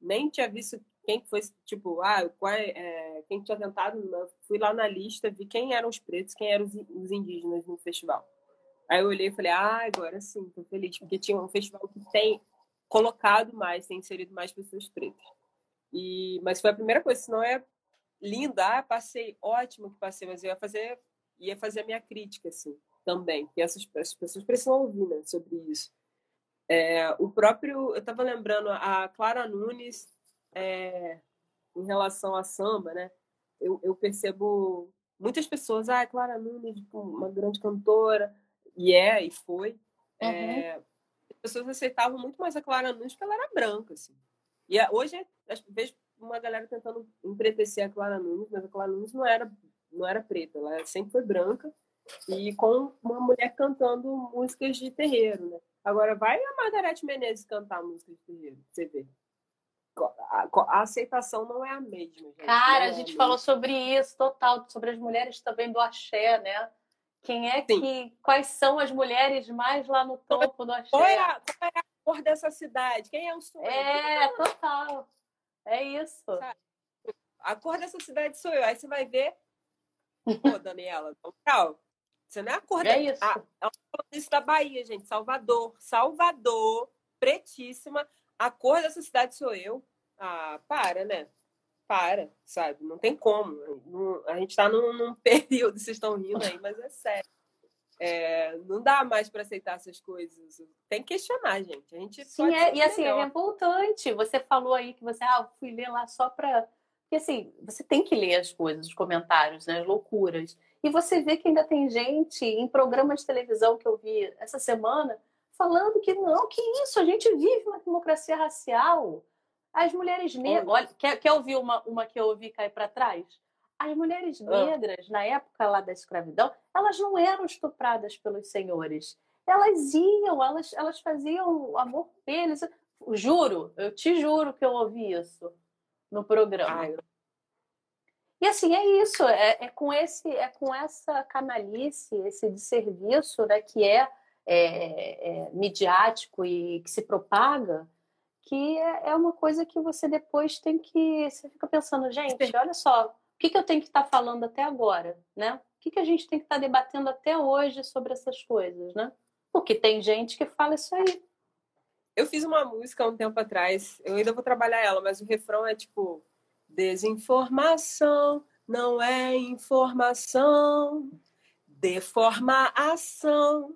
B: Nem tinha visto quem foi, tipo, ah, qual é, é quem tinha tentado. Fui lá na lista, vi quem eram os pretos, quem eram os, os indígenas no festival. Aí eu olhei e falei, ah, agora sim, tô feliz, porque tinha um festival que tem colocado mais, tem inserido mais pessoas pretas. E, mas foi a primeira coisa, senão é linda, ah, passei, ótimo que passei, mas eu ia fazer, ia fazer a minha crítica, assim, também, que essas, essas pessoas precisam ouvir, né, sobre isso. É, o próprio, eu estava lembrando, a Clara Nunes, é, em relação a samba, né, eu, eu percebo muitas pessoas, ah, Clara Nunes, tipo, uma grande cantora, e é, e foi, uhum. é, as pessoas aceitavam muito mais a Clara Nunes porque ela era branca, assim. E hoje, vejo uma galera tentando empretecer a Clara Nunes, mas a Clara Nunes não era, não era preta, ela sempre foi branca e com uma mulher cantando músicas de terreiro, né? Agora, vai a Margarete Menezes cantar músicas de terreiro, você vê. A, a, aceitação não é a mesma, gente.
A: Cara,
B: é
A: a gente falou sobre isso, total, sobre as mulheres também do axé, né? Quem é Sim. que. Quais são as mulheres mais lá no topo do axé?
B: Qual é a, qual é a cor dessa cidade? Quem é o sonho?
A: É, total. É isso. Sabe?
B: A cor dessa cidade sou eu. Aí você vai ver. Pô, (laughs) Daniela, tchau. Você não é a cor
A: é da... isso.
B: A, a, isso da Bahia, gente. Salvador. Salvador, pretíssima. A cor dessa cidade sou eu. Ah, para, né? Para, sabe? Não tem como. a gente está num, num, (laughs) período, vocês estão rindo aí, mas é sério. É, não dá mais para aceitar essas coisas. Tem que questionar, gente. A gente
A: Sim, é, e assim, é revoltante. Você falou aí que você, ah, fui ler lá só para. Porque assim, você tem que ler as coisas, os comentários, né, as loucuras. E você vê que ainda tem gente em programas de televisão que eu vi essa semana falando que não, que isso, a gente vive uma democracia racial. As mulheres negras. Olha, quer, quer ouvir uma, uma que eu ouvi cair para trás? As mulheres ah. negras, na época lá da escravidão, elas não eram estupradas pelos senhores. Elas iam, elas, elas faziam amor deles. Juro, eu te juro que eu ouvi isso no programa. Ai. E assim, é isso, é, é, com esse, é com essa canalice, esse desserviço né, que é, é, é midiático e que se propaga, que é, é, uma coisa que você depois tem que. Você fica pensando, gente, olha só, que, que eu tenho que estar tá falando até agora, né? O que, que a gente tem que estar tá debatendo até hoje sobre essas coisas, né? Porque tem gente que fala isso aí.
B: Eu fiz uma música há um tempo atrás, eu ainda vou trabalhar ela, mas o refrão é tipo: desinformação não é informação, deforma ação.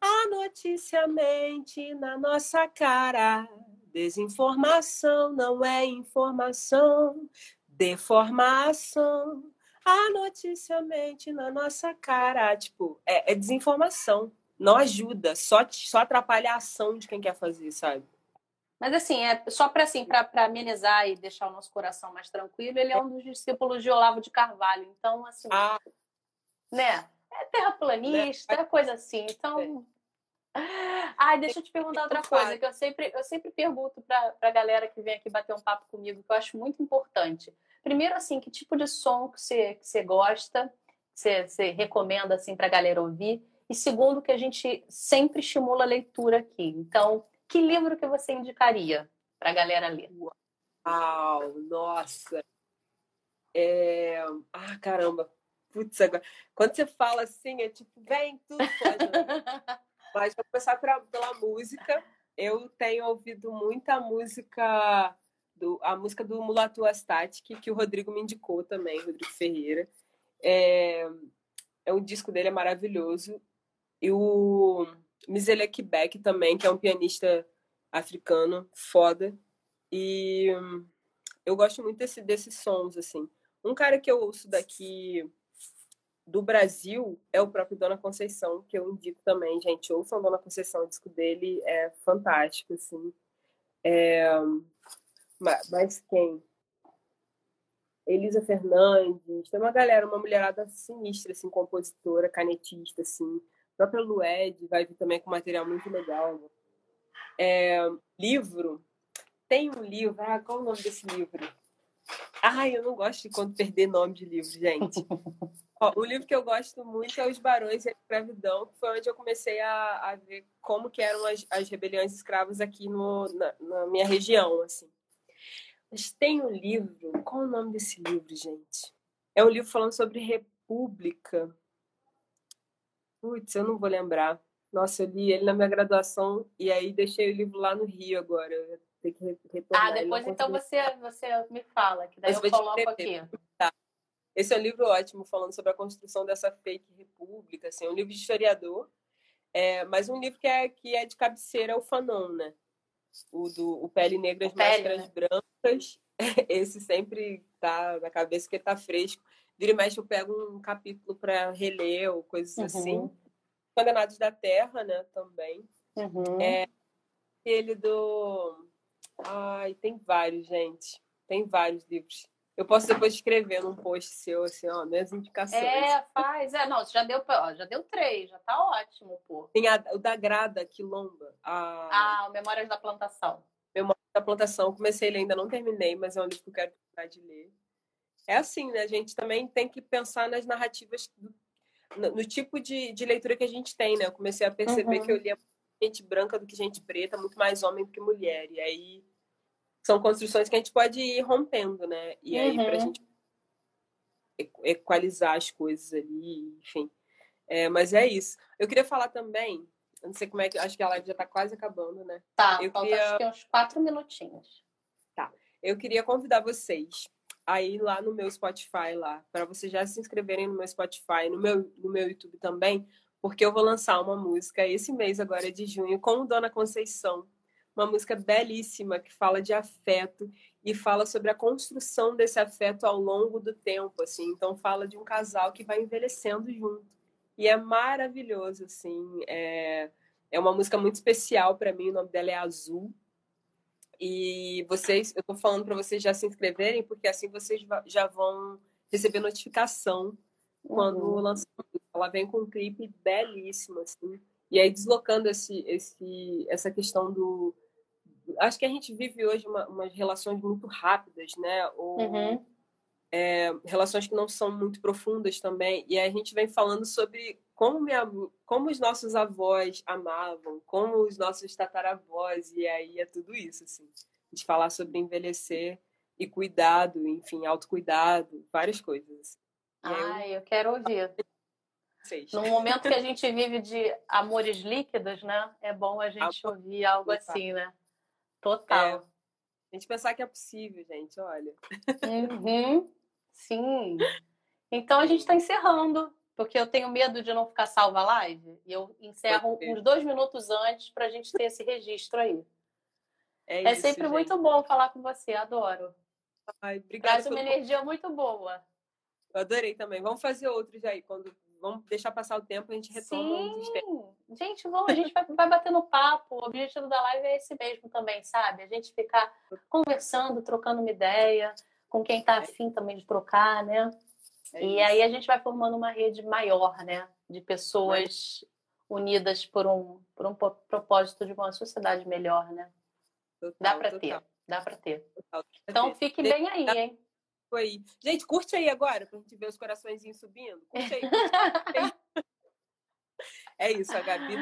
B: A notícia mente na nossa cara. Desinformação não é informação, deformação. A notícia mente na nossa cara. Tipo, é, é desinformação. Não ajuda, só, só atrapalha a ação de quem quer fazer, sabe?
A: Mas assim, é só para assim, amenizar e deixar o nosso coração mais tranquilo, ele é um dos discípulos de Olavo de Carvalho. Então, assim, ah. né? É terraplanista, né? é coisa assim. Então, Ai, deixa eu te perguntar outra coisa, que eu sempre, eu sempre pergunto para a galera que vem aqui bater um papo comigo, que eu acho muito importante. Primeiro, assim, que tipo de som que você, que você gosta, que você, você recomenda assim, para a galera ouvir? E segundo, que a gente sempre estimula a leitura aqui. Então, que livro que você indicaria para a galera ler?
B: Uau, nossa! É... Ah, caramba! Putz, agora... quando você fala assim, é tipo, vem tudo pode. (laughs) Mas vou começar pra, pela música. Eu tenho ouvido muita música, do, a música do Mulatu Astatic, que o Rodrigo me indicou também, Rodrigo Ferreira. É, é um disco dele é maravilhoso. E o Miselek Beck também, que é um pianista africano foda. E eu gosto muito desse, desses sons, assim. Um cara que eu ouço daqui do Brasil é o próprio Dona Conceição, que eu indico também, gente. Ouçam Dona Conceição, o disco dele é fantástico, assim. É... Mas quem? Elisa Fernandes, tem uma galera, uma mulherada sinistra, assim, compositora, canetista, assim. O próprio Lued vai vir também com material muito legal. Né? É... livro, tem um livro, ah, qual é o nome desse livro? Ai, eu não gosto de quando perder nome de livro, gente. (laughs) Ó, um livro que eu gosto muito é Os Barões e a Escravidão, que foi onde eu comecei a, a ver como que eram as, as rebeliões escravas aqui no, na, na, minha região, assim. Mas tem um livro, qual é o nome desse livro, gente? É um livro falando sobre república. Putz, eu não vou lembrar. Nossa, eu li ele na minha graduação e aí deixei o livro lá no Rio agora. Eu ter que
A: retornar. Ah, depois então você, você me fala, que daí Mas eu coloco aqui. Tá.
B: Esse é um livro ótimo, falando sobre a construção dessa fake república. Assim, é um livro de historiador, é, mas um livro que é, que é de cabeceira é o Fanon, né? O do o Pele Negra, as Máscaras né? Brancas. (laughs) Esse sempre tá na cabeça que tá fresco. Vira e mexe, eu pego um capítulo para reler ou coisas assim. uhum. assim. Condenados da Terra, né? Também. Uhum. É, ele do. Ai, tem vários, gente. Tem vários livros. Eu posso depois escrever num post seu, assim, ó, minhas indicações.
A: É, faz. É, não, já deu, ó, já deu três, já tá ótimo, pô.
B: Tem a, o da Grada Quilomba.
A: A... Ah, o Memórias da Plantação.
B: Da Plantação. Comecei ele ainda, não terminei, mas é um livro que eu quero terminar de ler. É assim, né? A gente também tem que pensar nas narrativas, no, no, tipo de, de leitura que a gente tem, né? Eu comecei a perceber uhum. que eu lia gente branca do que gente preta, muito mais homem do que mulher. E aí são construções que a gente pode ir rompendo, né? E aí, uhum. para a gente equalizar as coisas ali, enfim. É, mas é isso. Eu queria falar também, não sei como é que. Acho que a live já está quase acabando, né?
A: Tá,
B: eu
A: falta queria... acho que uns quatro minutinhos.
B: Tá. Eu queria convidar vocês aí lá no meu Spotify lá, para vocês já se inscreverem no meu Spotify, no meu, no meu YouTube também, porque eu vou lançar uma música esse mês agora de junho com Dona Conceição, uma música belíssima que fala de afeto e fala sobre a construção desse afeto ao longo do tempo, assim. Então fala de um casal que vai envelhecendo junto. E é maravilhoso, assim. É, é uma música muito especial para mim, o nome dela é Azul. E vocês, eu estou falando para vocês já se inscreverem, porque assim vocês já vão receber notificação quando uhum. lançar. Ela vem com um clipe belíssimo, assim. E aí deslocando esse, esse, essa questão do. Acho que a gente vive hoje uma, umas relações muito rápidas, né? Ou, uhum. É, relações que não são muito profundas também. E aí a gente vem falando sobre como, minha, como os nossos avós amavam, como os nossos tataravós, e aí é tudo isso, assim. De falar sobre envelhecer e cuidado, enfim, autocuidado, várias coisas.
A: Ah, eu... eu quero ouvir. No momento que a gente vive de amores líquidos, né? É bom a gente ouvir algo assim, né? Total. É.
B: A gente pensar que é possível, gente, olha.
A: Uhum. Sim. Então a gente está encerrando porque eu tenho medo de não ficar salva a live. E eu encerro uns dois minutos antes para a gente ter esse registro aí. É, é isso, sempre gente. muito bom falar com você, adoro.
B: Ai, obrigada.
A: Traz uma energia muito boa.
B: Eu adorei também. Vamos fazer outros aí, quando vamos deixar passar o tempo, a gente retoma
A: Sim. Gente, vamos, a gente vai, vai batendo papo. O objetivo da live é esse mesmo também, sabe? A gente ficar conversando, trocando uma ideia, com quem está afim também de trocar, né? É e aí a gente vai formando uma rede maior, né? De pessoas unidas por um, por um propósito de uma sociedade melhor, né? Total, dá para ter, dá para ter. Total, então fique bem aí, hein?
B: Foi. Gente, curte aí agora, pra gente ver os coraçõezinhos subindo. Curte aí. (laughs) é isso, a Gabi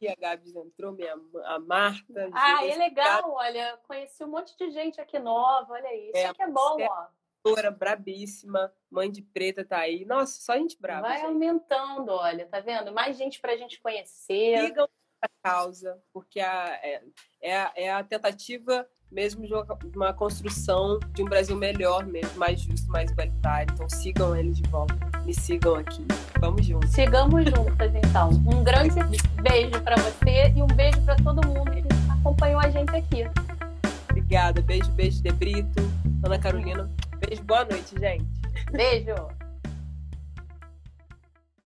B: e a Gabi entrou, minha, a Marta.
A: Ah, é legal, olha, conheci um monte de gente aqui nova, olha isso, é, isso aqui é bom, é, ó
B: cantora brabíssima, mãe de preta tá aí. Nossa, só gente brava.
A: Vai
B: gente.
A: aumentando, olha, tá vendo? Mais gente pra gente conhecer.
B: Sigam a causa, porque a, é, é, a, é a tentativa mesmo de uma, uma, construção de um Brasil melhor mesmo, mais justo, mais igualitário. Então sigam eles de volta. Me sigam aqui. Vamos juntos.
A: Sigamos juntas, então. Um grande beijo para você e um beijo para todo mundo que acompanhou a gente aqui.
B: Obrigada. Beijo, beijo, De Brito, Ana Carolina. Beijo, boa noite, gente.
A: Beijo.